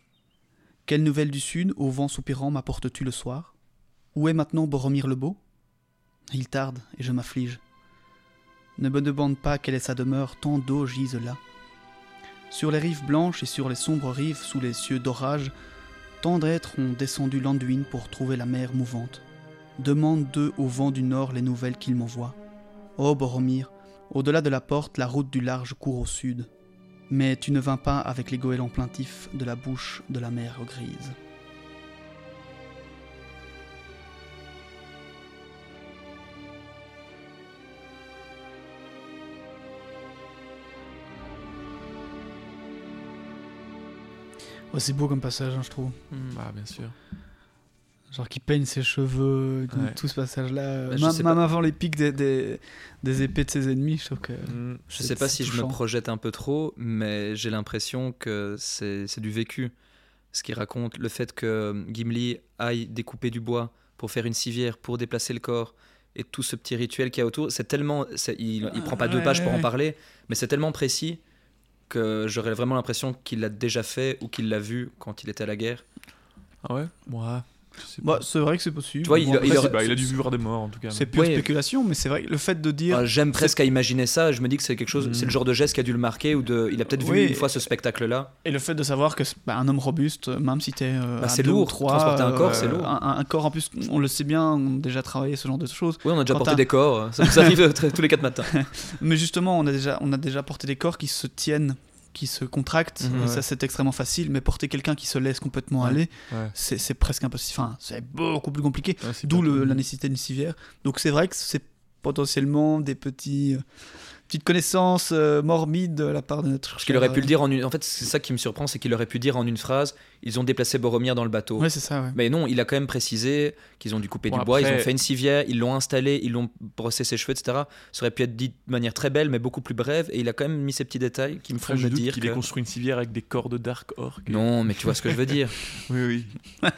Quelle nouvelle du sud, au vent soupirant, m'apportes-tu le soir? Où est maintenant Boromir le Beau? Il tarde, et je m'afflige. Ne me demande pas quelle est sa demeure, tant d'eau gisent là. Sur les rives blanches et sur les sombres rives, sous les cieux d'orage, tant d'êtres ont descendu l'Anduin pour trouver la mer mouvante. Demande d'eux au vent du nord les nouvelles qu'il m'envoie. Ô Boromir, au-delà de la porte, la route du large court au sud. Mais tu ne vins pas avec les goélands plaintifs de la bouche de la mer grise. C'est beau comme passage, hein, je trouve. Ah, bien sûr. Genre qui peigne ses cheveux, tout- Ouais. tout ce passage-là. Bah, Même sais même pas. avant les pics des, des, des épées de ses ennemis, je trouve que. Mm. Je sais pas si je me projette un peu trop, mais j'ai l'impression que c'est c'est du vécu. Ce qui raconte le fait que Gimli aille découper du bois pour faire une civière, pour déplacer le corps, et tout ce petit rituel qu'il y a autour, c'est tellement. Il, il prend pas deux Ouais, pages pour en parler, mais c'est tellement précis que j'aurais vraiment l'impression qu'il l'a déjà fait ou qu'il l'a vu quand il était à la guerre. Ah ouais? Moi, sais Bah, c'est vrai que c'est possible. Tu vois, il- après, il c'est- aurait- Bah, il a dû voir des morts en tout cas. C'est pure Ouais. spéculation, mais c'est vrai que le fait de dire. Ah, J'aime presque à imaginer ça. Je me dis que c'est quelque chose. Mhm. C'est le genre de geste qui a dû le marquer ou de. Il a peut-être Oui. vu une fois ce spectacle-là. Et le fait de savoir que bah, un homme robuste, même si t'es. euh, Bah, c'est lourd. trois, Transporter un corps, euh, c'est lourd. Un, un corps en plus, on le sait bien, on a déjà travaillé ce genre de choses. Oui, on a déjà Quand porté des corps. Ça nous arrive très- tous les quatre matins. Mais justement, on a déjà, on a déjà porté des corps qui se tiennent, qui se contractent. Mhm. Ouais. ça, c'est extrêmement facile. Mais porter quelqu'un qui se laisse complètement Ouais. aller, Ouais. c'est presque impossible. Enfin, c'est beaucoup plus compliqué. D'où la nécessité d'une civière. Donc c'est vrai que c'est potentiellement des petits, euh, petites connaissances euh, morbides de la part de notre. Parce qu'il aurait pu le dire en une. En fait, c'est ça qui me surprend, c'est qu'il aurait pu dire en une phrase ils ont déplacé Boromir dans le bateau. Ouais, c'est ça, ouais. Mais non, il a quand même précisé qu'ils ont dû couper Bon, du bois, ils ont fait une civière, ils l'ont installé, ils l'ont brossé ses cheveux, etc. Ça aurait pu être dit de manière très belle, mais beaucoup plus brève. Et il a quand même mis ces petits détails qui me font me dire qu'il que... ait construit une civière avec des corps de Dark Orc. Non, mais tu vois ce que je veux dire. Oui, oui.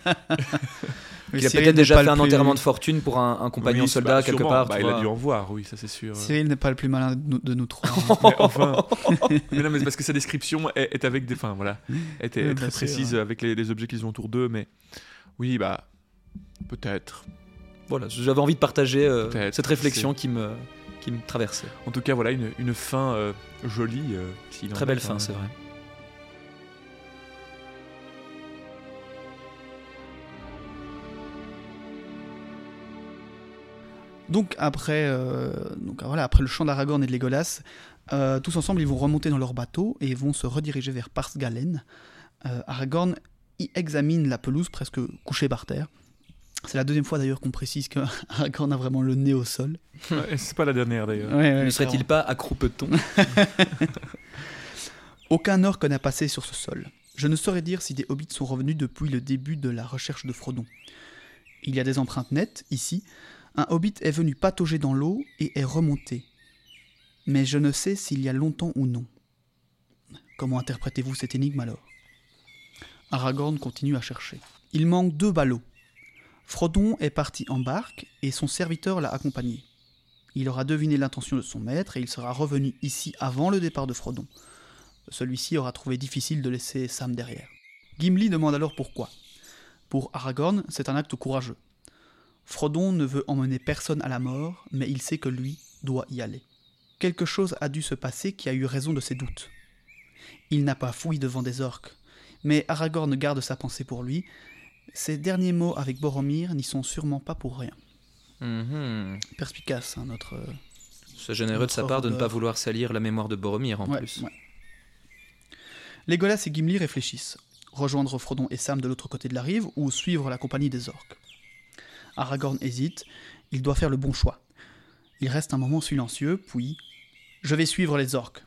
Il a Cyril peut-être déjà fait un plus- enterrement de fortune pour un, un compagnon Oui, soldat bah, quelque part. Bah, il a dû en voir, oui, ça c'est sûr. Cyril n'est pas le plus malin de nous, de nous trois. Mais enfin. mais non, mais c'est parce que sa description est, est avec des. Enfin, voilà. Était Oui, bien très sûr, précise avec les, les objets qu'ils ont autour d'eux, mais. Oui, bah. Peut-être. Voilà, j'avais envie de partager euh, cette réflexion qui me, qui me traversait. En tout cas, voilà une, une fin euh, jolie. euh, Très est, belle fin, même. c'est vrai. Donc après, euh, donc voilà, après le chant d'Aragorn et de Legolas, euh, tous ensemble ils vont remonter dans leur bateau et vont se rediriger vers Parsgalen. Euh, Aragorn y examine la pelouse presque couchée par terre. C'est la deuxième fois d'ailleurs qu'on précise que Aragorn a vraiment le nez au sol. Ouais, c'est pas la dernière d'ailleurs. Ouais, ouais, ne serait-il pas à croupeton Aucun orc n'a passé sur ce sol. Je ne saurais dire si des hobbits sont revenus depuis le début de la recherche de Frodon. Il y a des empreintes nettes, ici. Un hobbit est venu patauger dans l'eau et est remonté. Mais je ne sais s'il y a longtemps ou non. Comment interprétez-vous cette énigme alors? Aragorn continue à chercher. Il manque deux ballots. Frodon est parti en barque et son serviteur l'a accompagné. Il aura deviné l'intention de son maître et il sera revenu ici avant le départ de Frodon. Celui-ci aura trouvé difficile de laisser Sam derrière. Gimli demande alors pourquoi. Pour Aragorn, c'est un acte courageux. Frodon ne veut emmener personne à la mort, mais il sait que lui doit y aller. Quelque chose a dû se passer qui a eu raison de ses doutes. Il n'a pas fouillé devant des orques, mais Aragorn garde sa pensée pour lui. Ses derniers mots avec Boromir n'y sont sûrement pas pour rien. Mhm. Perspicace, hein, notre. euh, C'est généreux de sa part de ne pas vouloir salir la mémoire de Boromir en Ouais, plus. ouais. Legolas et Gimli réfléchissent. Rejoindre Frodon et Sam de l'autre côté de la rive ou suivre la compagnie des orques. Aragorn hésite. Il doit faire le bon choix. Il reste un moment silencieux, puis Je vais suivre les orques.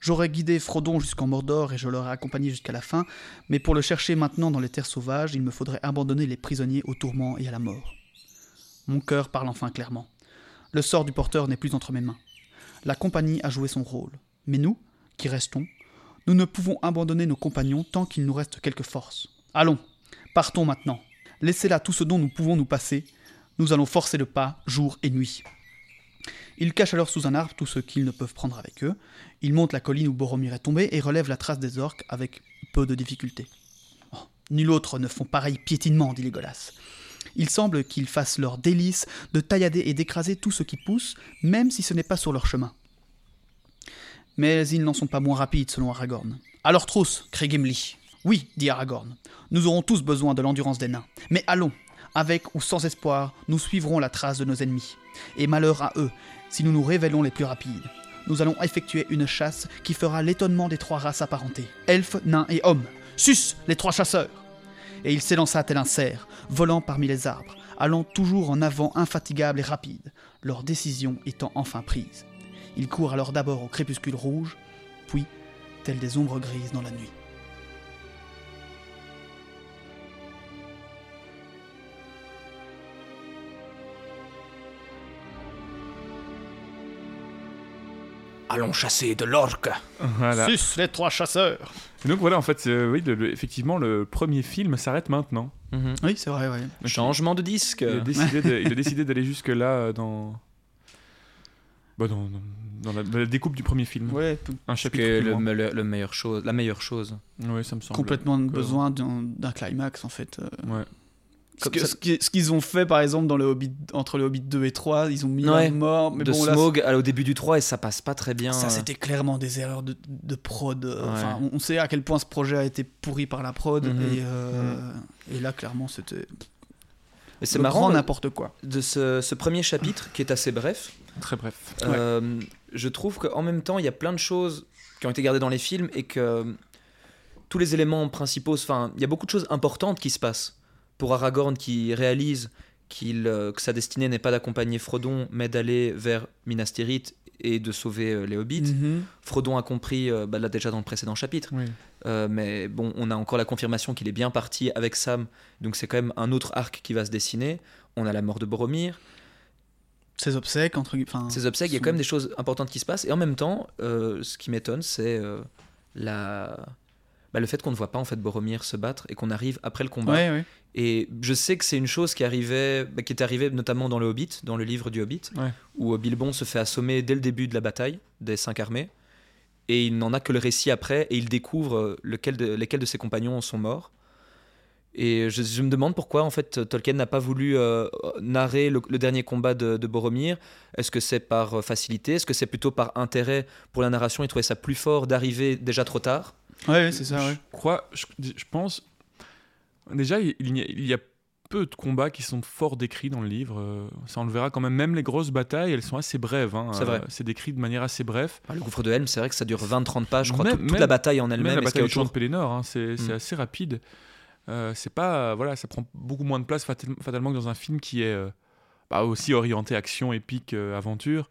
J'aurais guidé Frodon jusqu'en Mordor et je l'aurais accompagné jusqu'à la fin, mais pour le chercher maintenant dans les terres sauvages, il me faudrait abandonner les prisonniers au tourment et à la mort. Mon cœur parle enfin clairement. Le sort du porteur n'est plus entre mes mains. La compagnie a joué son rôle. Mais nous, qui restons, nous ne pouvons abandonner nos compagnons tant qu'il nous reste quelque force. Allons, partons maintenant. Laissez là tout ce dont nous pouvons nous passer. Nous allons forcer le pas, jour et nuit. Ils cachent alors sous un arbre tout ce qu'ils ne peuvent prendre avec eux. Ils montent la colline où Boromir est tombé et relèvent la trace des orques avec peu de difficulté. Oh, nul autre ne font pareil piétinement, dit Legolas. Il semble qu'ils fassent leur délice de taillader et d'écraser tout ce qui pousse, même si ce n'est pas sur leur chemin. Mais ils n'en sont pas moins rapides, selon Aragorn. Alors trousse, crie Gimli. Oui, dit Aragorn, nous aurons tous besoin de l'endurance des nains. Mais allons, avec ou sans espoir, nous suivrons la trace de nos ennemis. Et malheur à eux, si nous nous révélons les plus rapides. Nous allons effectuer une chasse qui fera l'étonnement des trois races apparentées. Elfes, nains et hommes. Sus, les trois chasseurs Et il s'élança tel un cerf, volant parmi les arbres, allant toujours en avant infatigable et rapide, leur décision étant enfin prise. Ils courent alors d'abord au crépuscule rouge, puis, tels des ombres grises dans la nuit. Allons chasser de l'orque. Voilà. Sus les trois chasseurs. Et donc voilà, en fait, euh, oui, le- le- effectivement, le premier film s'arrête maintenant. Mhm. Oui, c'est vrai, ouais. Changement de disque. Il a décidé de- il a décidé d'aller jusque-là euh, dans... Bah, dans, dans- dans la, la découpe du premier film. Ouais, p- Un chapitre plus le, loin. le- le meilleur chose, la meilleure chose. Ouais, ça me semble. complètement besoin d'un d'un climax en fait. euh. Ouais. Ce Comme que- ça- ce qui- ce qu'ils ont fait par exemple dans le Hobbit, entre le Hobbit 2 et 3, ils ont mis Ouais. la mort, mais de bon là, Smaug à- au début du 3 et ça passe pas très bien. ça c'était clairement des erreurs de, de prod. euh, Ouais. Enfin, on, sait à quel point ce projet a été pourri par la prod Mhm. et, euh, et là clairement c'était Et c'est le marrant n'importe quoi. de ce, ce premier chapitre qui est assez bref. Très bref. Euh, je trouve qu'en même temps, il y a plein de choses qui ont été gardées dans les films et que tous les éléments principaux, enfin, il y a beaucoup de choses importantes qui se passent. Pour Aragorn qui réalise qu'il, euh, que sa destinée n'est pas d'accompagner Frodon, mais d'aller vers Minas Tirith et de sauver euh, les hobbits. Mhm. Frodon a compris, euh, bah, là déjà dans le précédent chapitre, Oui. Euh, mais bon, on a encore la confirmation qu'il est bien parti avec Sam, donc c'est quand même un autre arc qui va se dessiner. On a la mort de Boromir, Ses obsèques entre gu- enfin, ces obsèques, il y a quand même des choses importantes qui se passent. Et en même temps, euh, ce qui m'étonne, c'est euh, la... bah, le fait qu'on ne voit pas en fait Boromir se battre et qu'on arrive après le combat. Ouais, ouais. Et je sais que c'est une chose qui arrivait, bah, qui est arrivée notamment dans le Hobbit, dans le livre du Hobbit, Ouais. où Bilbon se fait assommer dès le début de la bataille des cinq armées. Et il n'en a que le récit après, et il découvre euh, lequel de- lesquels de ses compagnons sont morts. Et je, je me demande pourquoi en fait Tolkien n'a pas voulu euh, narrer le, le dernier combat de, de Boromir. Est-ce que c'est par euh, facilité? Est-ce que c'est plutôt par intérêt pour la narration Il trouvait ça plus fort d'arriver déjà trop tard? Ouais, c'est ça, ouais. Je crois, je, je pense. Déjà, il, il y a, il y a peu de combats qui sont fort décrits dans le livre. euh, Ça, on le verra quand même. Même les grosses batailles, elles sont assez brèves. hein, C'est vrai. euh, C'est décrit de manière assez brève. Ah, le gouffre de Helm, c'est vrai que ça dure 20-30 pages, je crois, Même- toute, même- la bataille en Même elle-même. la bataille a du champ de autour. Pélénor, hein, c'est c'est Mm. assez rapide. Euh, c'est pas, voilà, ça prend beaucoup moins de place fatal- fatalement que dans un film qui est euh, bah, aussi orienté action, épique, euh, aventure.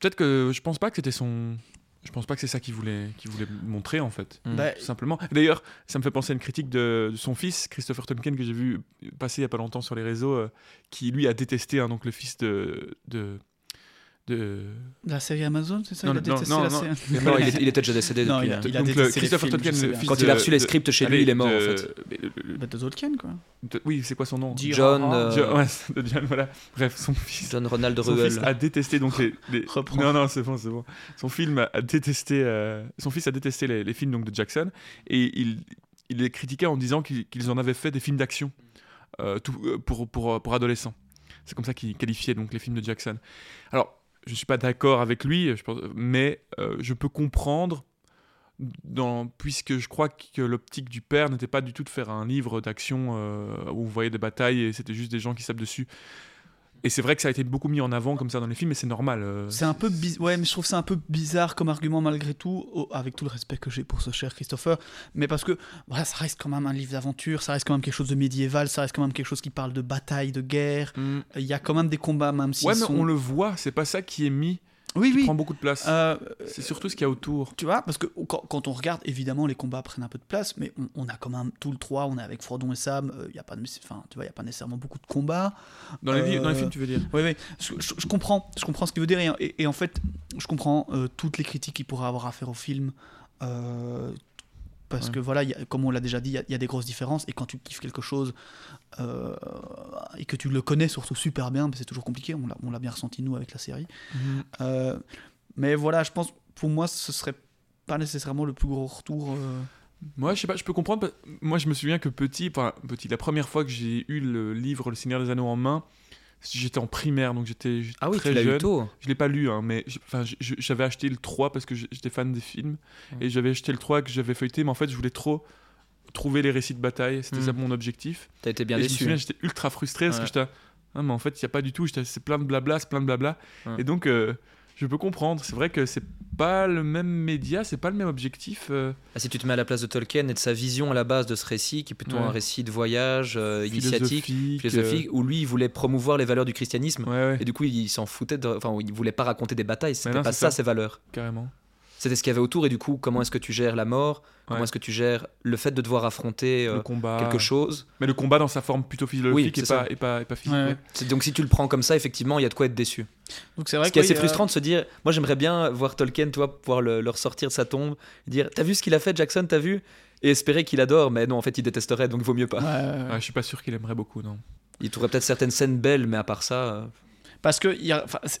Peut-être que je pense pas que c'était son. Je pense pas que c'est ça qu'il voulait, qu'il voulait montrer en fait. Mm. Bah, Tout simplement. D'ailleurs, ça me fait penser à une critique de, de son fils, Christopher Tolkien, que j'ai vu passer il y a pas longtemps sur les réseaux, euh, qui lui a détesté, hein, donc le fils de. de, de... La série Amazon, c'est ça Non, il a non, détesté non, la série Non, il, est- il était déjà décédé Non, depuis. il a- hein. il a donc Christopher films, Tolkien, Quand de- il a reçu les de- scripts chez lui, il est mort de- en fait. le- le- Bah, de Tolkien, quoi. de- oui, c'est quoi son nom? John, euh, Jo- ouais, de John, voilà. Bref, son fils. John Ronald Son Ruel. fils a détesté donc les. les- Reprends. Non non c'est bon c'est bon. Son film a, détesté. euh, Son fils a détesté les, les films donc de Jackson et il, il les critiquait en disant qu'ils qu'ils en avaient fait des films d'action euh, tout- euh, pour, pour, pour adolescents. C'est comme ça qu'il qualifiait donc les films de Jackson. Alors je suis pas d'accord avec lui, mais euh, je peux comprendre. Puisque je crois que l'optique du père n'était pas du tout de faire un livre d'action euh, où vous voyez des batailles et c'était juste des gens qui sapent dessus. Et c'est vrai que ça a été beaucoup mis en avant comme ça dans les films, mais c'est normal. euh, C'est un peu ouais, mais je trouve ça un peu bizarre comme argument malgré tout, avec tout le respect que j'ai pour ce cher Christopher. Mais parce que voilà, ça reste quand même un livre d'aventure, ça reste quand même quelque chose de médiéval, ça reste quand même quelque chose qui parle de bataille, de guerre. Mm. Il y a quand même des combats, même s'ils Ouais, mais sont. on le voit, c'est pas ça qui est mis, Oui, qui oui. prend beaucoup de place. Euh, c'est surtout ce qu'il y a autour. tu vois, parce que quand, quand on regarde, évidemment, les combats prennent un peu de place, mais on, on a quand même tout le 3, on est avec Frodon et Sam, euh, il y a pas de, enfin, tu vois, il y a pas nécessairement beaucoup de combats. Dans les, dans les Euh, films, tu veux dire Oui, oui, je, je- je comprends, je comprends ce qu'il veut dire, et, et- et en fait, je comprends euh, toutes les critiques qu'il pourrait avoir à faire au film, euh, parce Ouais. que voilà, il y a- comme on l'a déjà dit, il y a- il y, a des grosses différences, et quand tu kiffes quelque chose, euh, et que tu le connais surtout super bien, c'est toujours compliqué, on l'a- bien ressenti nous avec la série. Euh, mais voilà, je pense, pour moi, ce serait pas nécessairement le plus gros retour. euh, Moi, je sais pas, je peux comprendre. Moi, je me souviens que petit, enfin, petit, la première fois que j'ai eu le livre Le Seigneur des Anneaux en main, j'étais en primaire, donc j'étais Ah oui, très tu jeune. eu tôt. Je l'ai pas lu, hein, mais j'avais acheté le 3 parce que j'étais fan des films. Mm. Et j'avais acheté le 3 que j'avais feuilleté, mais en fait, je voulais trop trouver les récits de bataille. C'était Mm. ça mon objectif. T'as été bien et je me déçu. souviens, j'étais ultra frustré parce que j'étais. Ah, mais en fait, il n'y a pas du tout. C'est plein de blabla, c'est plein de blabla. Ouais. Et donc, euh, je peux comprendre. C'est vrai que c'est pas le même média, c'est pas le même objectif. euh, Ah, si tu te mets à la place de Tolkien et de sa vision à la base de ce récit, qui est plutôt Ouais. un récit de voyage euh, initiatique, philosophique, où lui il voulait promouvoir les valeurs du christianisme. Ouais, ouais, Et du coup, il s'en foutait, de... enfin, il voulait pas raconter des batailles, c'était pas ça, ça. ses valeurs. carrément. C'était ce qu'il y avait autour et du coup comment est-ce que tu gères la mort? Comment Ouais. est-ce que tu gères le fait de devoir affronter euh, le combat. quelque chose? Mais le combat dans sa forme plutôt physiologique Oui, et, pas, et, pas, et pas physique. Ouais, ouais. donc si tu le prends comme ça effectivement il y a de quoi être déçu Donc c'est vrai ce qui est assez euh, frustrant de se dire moi j'aimerais bien voir Tolkien tu vois pouvoir le, le ressortir de sa tombe dire t'as vu ce qu'il a fait Jackson t'as vu? Et espérer qu'il adore mais non en fait il détesterait donc vaut mieux pas ouais, ouais, ouais. Ouais, je suis pas sûr qu'il aimerait beaucoup, non. il trouverait peut-être certaines scènes belles mais à part ça euh, Parce que il y a, enfin, c'est-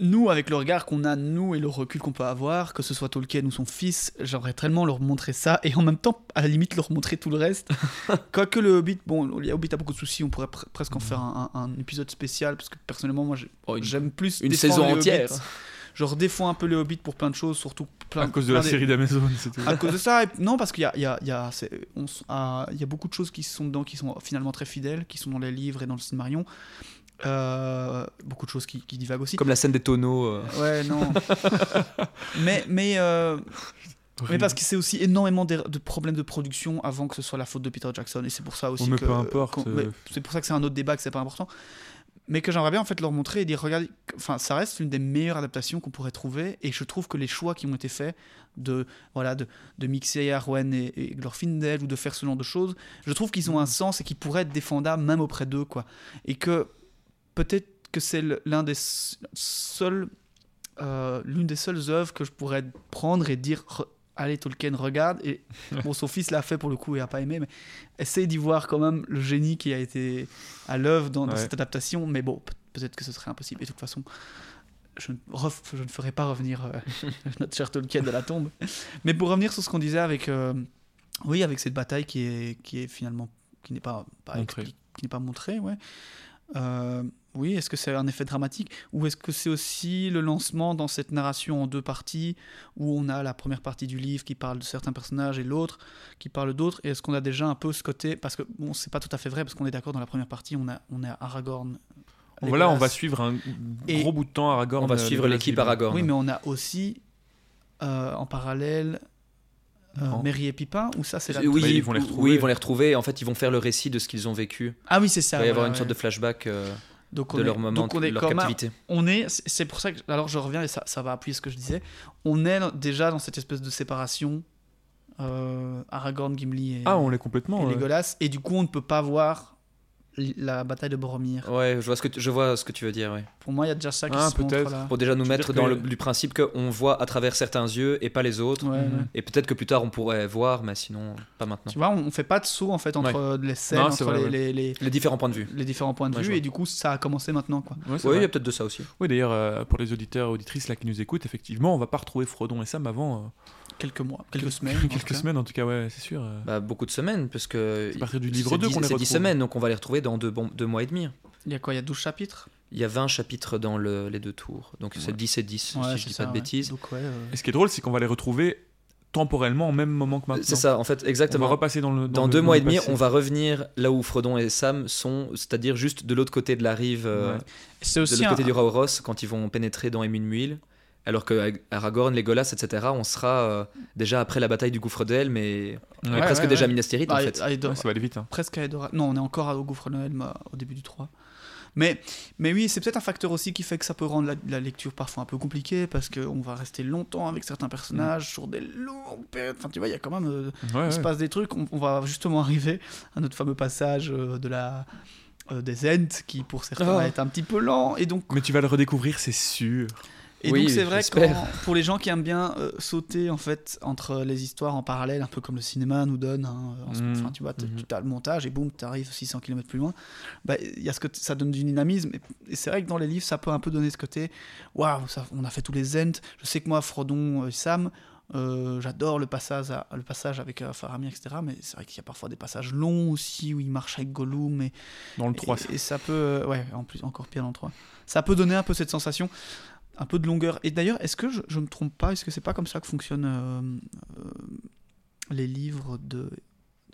nous, avec le regard qu'on a, nous, et le recul qu'on peut avoir, que ce soit Tolkien ou son fils, j'aimerais tellement leur montrer ça, et en même temps, à la limite, leur montrer tout le reste. Quoique le Hobbit, bon, le Hobbit a beaucoup de soucis, on pourrait pr- presque en faire un, un- un épisode spécial, parce que personnellement, moi, oh, j'aime plus une saison les entière Hobbits. Je redéfends un peu les Hobbits pour plein de choses, surtout plein à cause de plein la des- série d'Amazon, c'est tout. à cause de ça, et- non, parce qu'il y a, il y, a, il y, a, c'est- on s- ah, y a beaucoup de choses qui sont dedans qui sont finalement très fidèles, qui sont dans les livres et dans le Silmarillion. Euh, beaucoup de choses qui, qui divaguent aussi. comme la scène des tonneaux euh. Ouais, non. mais mais, euh, mais parce que c'est aussi énormément de, de problèmes de production avant que ce soit la faute de Peter Jackson. Et c'est pour ça aussi Oh, mais que. peu importe, C'est pour ça que c'est un autre débat, que c'est pas important. Mais que j'aimerais bien en fait leur montrer et dire regardez, enfin ça reste une des meilleures adaptations qu'on pourrait trouver et je trouve que les choix qui ont été faits de voilà de, de mixer Arwen et, et Glorfindel ou de faire ce genre de choses, je trouve qu'ils ont un sens et qu'ils pourraient être défendables même auprès d'eux quoi. Et que peut-être que c'est l'un des seuls euh, l'une des seules œuvres que je pourrais prendre et dire Re- allez Tolkien regarde et bon son fils l'a fait pour le coup et a pas aimé mais essaye d'y voir quand même le génie qui a été à l'œuvre dans, dans Ouais. cette adaptation mais bon pe- peut-être que ce serait impossible et de toute façon je ne, ref- je ne ferai pas revenir euh, notre cher Tolkien de la tombe mais pour revenir sur ce qu'on disait avec euh, oui avec cette bataille qui est qui est finalement qui n'est pas, pas Montrée. qui n'est pas montrée ouais Euh, oui, est-ce que c'est un effet dramatique ou est-ce que c'est aussi le lancement dans cette narration en deux parties où on a la première partie du livre qui parle de certains personnages et l'autre qui parle d'autres et est-ce qu'on a déjà un peu ce côté parce que bon c'est pas tout à fait vrai parce qu'on est d'accord dans la première partie on a on est à Aragorn Voilà, on va suivre un Et- gros bout de temps Aragorn. on va euh, suivre Legolas, l'équipe. Aragorn oui mais on a aussi euh, en parallèle euh. Merry et Pipin ou ça c'est la oui, ils vont les oui, retrouver. ils vont les retrouver. En fait, ils vont faire le récit de ce qu'ils ont vécu. ah oui c'est ça Il va y avoir une sorte de flashback euh, donc on de est, leur moment, donc on de leur même- captivité. on est, c'est- pour ça que, alors je reviens et ça, ça va appuyer ce que je disais, on est déjà dans cette espèce de séparation euh, Aragorn, Gimli et, Ah, on l'est complètement. et ouais. Legolas, et du coup on ne peut pas voir la bataille de Boromir. Ouais, je vois ce que tu, je vois ce que tu veux dire. Ouais. Pour moi, il y a déjà ça qui Ah, se montre peut-être. là. Pour déjà nous mettre dans que- le du principe qu'on voit à travers certains yeux et pas les autres. Ouais, ouais. Mhm. Et peut-être que plus tard on pourrait voir, mais sinon pas maintenant. Tu vois, on, on fait pas de saut en fait entre les scènes, Non, c'est entre vrai, les, ouais. les, les- Les différents points de vue. les différents points de vue, et du coup ça a commencé maintenant quoi. Oui, il y a peut-être de ça aussi. Oui, d'ailleurs, euh, pour les auditeurs et auditrices là qui nous écoutent, effectivement, on va pas retrouver Frodon et Sam avant euh, Quelques mois, quelques semaines. quelques semaines, en tout cas, ouais, c'est sûr. euh. Bah, beaucoup de semaines, parce que. C'est à partir du livre c'est 2 dix- qu'on les C'est 10 retrouve. semaines, donc on va les retrouver dans deux, bon- deux mois et demi. Il y a quoi Il y a 12 chapitres? Il y a 20 chapitres dans le- les deux tours. Donc c'est Ouais. 10 et 10, Ouais, si je c'est dis ça, pas de ouais. bêtises. Donc, ouais, euh, Et ce qui est drôle, c'est qu'on va les retrouver temporellement au même moment que maintenant. C'est ça, en fait, On va exactement. repasser dans le. Dans le- deux mois et demi, passé. on va revenir là où Frodon et Sam sont, c'est-à-dire juste de l'autre côté de la rive, euh, de l'autre un, côté du Rauros, quand ils vont pénétrer dans Emin Muil. Alors que Aragorn, Legolas, etc., on sera euh, déjà après la bataille du gouffre d'El, mais Ouais. Ouais, presque ouais, déjà ouais. Minas Tirith, Ah, en fait. à ça va aller vite. hein. presque à Edora. Non, on est encore au gouffre de Noël mais au début du 3. Mais, mais oui, c'est peut-être un facteur aussi qui fait que ça peut rendre la, la lecture parfois un peu compliquée parce qu'on va rester longtemps avec certains personnages sur des longues périodes. Enfin, tu vois, il y a quand même. euh, Ouais, il se passe des trucs. On, on va justement arriver à notre fameux passage euh, de la. euh, des Ents qui pour certains Oh. va être un petit peu lent et donc Mais tu vas le redécouvrir, c'est sûr. Et Oui, donc c'est vrai que pour les gens qui aiment bien euh, sauter en fait entre les histoires en parallèle, un peu comme le cinéma nous donne, hein, en enfin tu vois, Mhm. tu as le montage et boum, tu arrives 600 km plus loin. Bah, y a ce que ça donne du dynamisme et, et c'est vrai que dans les livres ça peut un peu donner ce côté, waouh, on a fait tous les Ents. Je sais que moi Frodon, euh, Sam. euh, J'adore le passage, à- le passage avec euh, Faramir, etc. Mais c'est vrai qu'il y a parfois des passages longs aussi où il marche avec Gollum et, Dans le 3, et, et ça peut, euh, ouais, en plus encore pire dans le 3. Ça peut donner un peu cette sensation, un peu de longueur. Et d'ailleurs, est-ce que je, je me trompe pas? Est-ce que c'est pas comme ça que fonctionnent euh, euh, les livres de,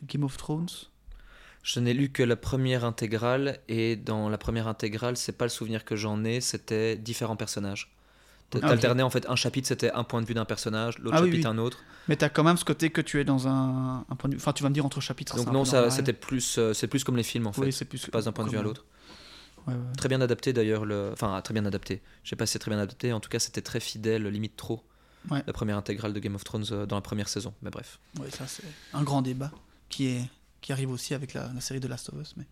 Game of Thrones? Je n'ai lu que la première intégrale, et dans la première intégrale, c'est pas le souvenir que j'en ai, c'était différents personnages. Ah. T'alternais en fait, un chapitre c'était un point de vue d'un personnage, l'autre Ah chapitre oui. un autre. Mais t'as quand même ce côté que tu es dans un, un point de vue. Enfin, tu vas me dire entre chapitres. Donc non, c'était plus, euh, c'est plus comme les films en fait. Oui, c'est plus. Tu passes d'un point de vue à l'autre. Ouais, ouais. Très bien adapté d'ailleurs, le... enfin très bien adapté. Je sais pas si c'est très bien adapté, en tout cas c'était très fidèle, limite trop. Ouais. la première intégrale de Game of Thrones euh, dans la première saison. Mais bref. Ouais, ça c'est un grand débat qui est qui arrive aussi avec la, la série de Last of Us, mais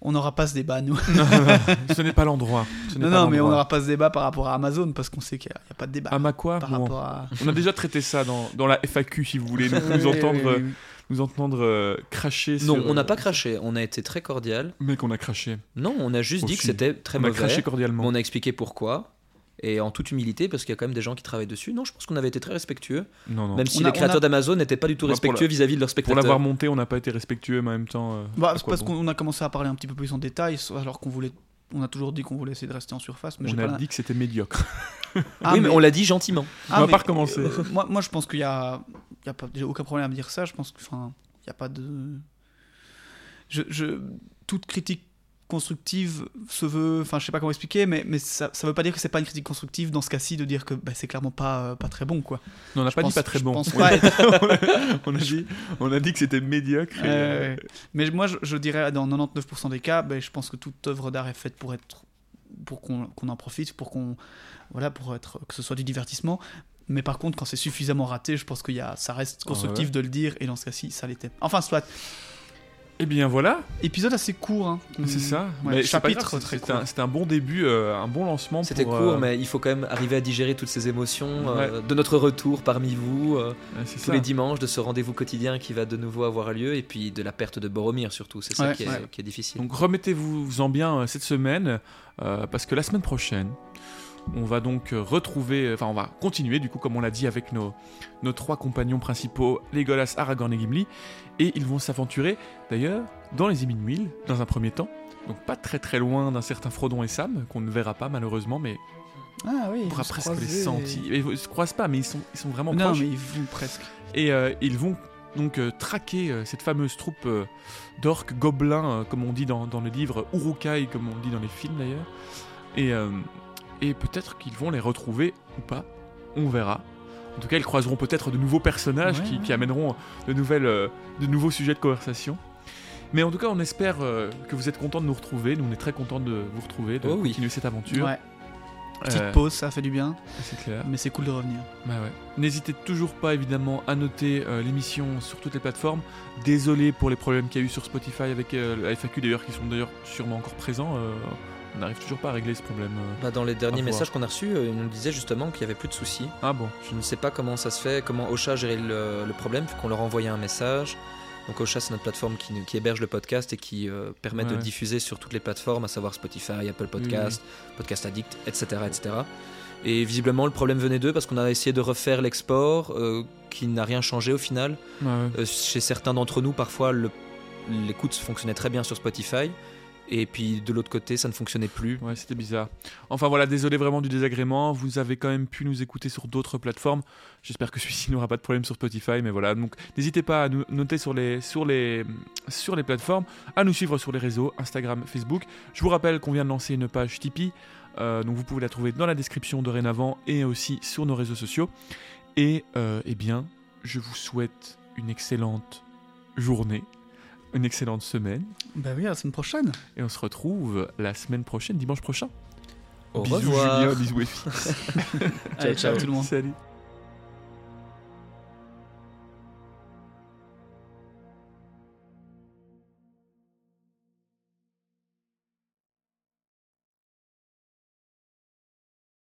on n'aura pas ce débat nous. Ce n'est pas l'endroit. Non, pas non, mais on n'aura pas ce débat par rapport à Amazon parce qu'on sait qu'il n'y a, pas de débat ma quoi par Bon. rapport à. On a déjà traité ça dans, dans la FAQ si vous voulez nous, nous Oui, entendre, oui, oui, oui. Nous entendre euh, cracher Non, sur, on n'a euh, pas craché. On a été très cordial. Mec, on a craché. Non, on a juste dit que c'était très On a mauvais. craché cordialement. Mais on a expliqué pourquoi. Et en toute humilité, parce qu'il y a quand même des gens qui travaillent dessus. Non, je pense qu'on avait été très respectueux. Non, non. Même si On a- les on créateurs a- d'Amazon n'étaient pas du tout pour respectueux vis-à-vis de leurs Pour spectateurs. l'avoir monté, on n'a pas été respectueux, mais en même temps. euh, Bah, parce bon qu'on a commencé à parler un petit peu plus en détail, alors qu'on voulait. On a toujours dit qu'on voulait essayer de rester en surface, mais On a pas la- dit que c'était médiocre. Ah, oui, mais, on l'a dit gentiment. ah, on va mais, pas recommencer. euh, moi, moi, je pense qu'il y a, il y a pas, j'ai aucun problème à me dire ça. Je pense que, enfin, il y a pas de. Je, je, toute critique constructive se veut, enfin, je sais pas comment expliquer, mais, mais ça, ça veut pas dire que c'est pas une critique constructive dans ce cas-ci de dire que bah, c'est clairement pas, euh, pas très bon, quoi. Non, on n'a pas pense- dit pas très bon. on, a, être- on a dit, on a dit que c'était médiocre. et, Euh, mais moi, je, je dirais dans 99% des cas, ben, je pense que toute œuvre d'art est faite pour être, pour qu'on en profite, pour qu'on, voilà, pour être, que ce soit du divertissement. Mais par contre, quand c'est suffisamment raté, je pense qu'il y a, ça reste Ah constructif ouais. de le dire. Et dans ce cas-ci, ça l'était. Enfin, soit. Eh bien voilà, Épisode assez court. Hein. c'est ça. Ouais, mais c'est pas chapitre grave, très c'était court. un, c'était un bon début, euh, un bon lancement. C'était court, euh, mais il faut quand même arriver à digérer toutes ces émotions euh, de notre retour parmi vous, euh, ouais, tous ça. les dimanches, de ce rendez-vous quotidien qui va de nouveau avoir lieu, et puis de la perte de Boromir surtout. C'est ça Ouais, qui, est, ouais. qui est difficile. Donc remettez-vous-en bien euh, cette semaine, euh, parce que la semaine prochaine, on va donc euh, retrouver, enfin on va continuer du coup comme on l'a dit avec nos, nos trois compagnons principaux, Legolas, Aragorn et Gimli, et ils vont s'aventurer d'ailleurs dans les Émines dans un premier temps, donc pas très très loin d'un certain Frodon et Sam, qu'on ne verra pas malheureusement, mais Ah oui. on pourra ils presque les sentir. Ils ne se croisent pas, mais ils sont, ils sont vraiment Non, proches. mais ils vont presque. Et euh, ils vont donc euh, traquer euh, cette fameuse troupe euh, d'orques gobelins, euh, comme on dit dans, dans le livre, Urukai, comme on dit dans les films d'ailleurs. Et, euh, et peut-être qu'ils vont les retrouver ou pas, on verra. En tout cas, ils croiseront peut-être de nouveaux personnages Ouais, qui, ouais. qui amèneront de, nouvelles, euh, de nouveaux sujets de conversation. Mais en tout cas, on espère euh, que vous êtes contents de nous retrouver. Nous, on est très contents de vous retrouver, de Oh oui. continuer cette aventure. Ouais. Petite Euh, pause, ça fait du bien. c'est clair. Mais c'est cool de revenir. Bah ouais. N'hésitez toujours pas évidemment à noter euh, l'émission sur toutes les plateformes. Désolé pour les problèmes qu'il y a eu sur Spotify avec euh, la FAQ d'ailleurs qui sont d'ailleurs sûrement encore présents. On n'arrive toujours pas à régler ce problème. euh. Bah, dans les derniers messages qu'on a reçus, euh, ils nous disaient justement qu'il n'y avait plus de soucis. Ah bon Je ne sais pas comment ça se fait, comment Ocha géré le, le problème, qu'on leur a envoyé un message. Donc Ocha, c'est notre plateforme qui, héberge le podcast et qui euh, permet de Ouais. diffuser sur toutes les plateformes, à savoir Spotify, Apple Podcast, Podcast Addict, etc., etc. Et visiblement, le problème venait d'eux parce qu'on a essayé de refaire l'export, euh, qui n'a rien changé au final. Ouais. Euh, chez certains d'entre nous, parfois, l'écoute fonctionnait très bien sur Spotify. Et puis de l'autre côté, ça ne fonctionnait plus. Ouais, c'était bizarre. Enfin voilà, désolé vraiment du désagrément. Vous avez quand même pu nous écouter sur d'autres plateformes. J'espère que celui-ci n'aura pas de problème sur Spotify, mais voilà. Donc n'hésitez pas à nous noter sur les, sur, les, sur les plateformes, à nous suivre sur les réseaux Instagram, Facebook. Je vous rappelle qu'on vient de lancer une page Tipeee. euh, donc vous pouvez la trouver dans la description dorénavant et aussi sur nos réseaux sociaux. Et euh, eh bien, je vous souhaite une excellente journée, une excellente semaine. Bah oui, à la semaine prochaine. Et on se retrouve la semaine prochaine, dimanche prochain. Au bisous revoir. Julien, bisous Allez, ciao tout le monde. Salut.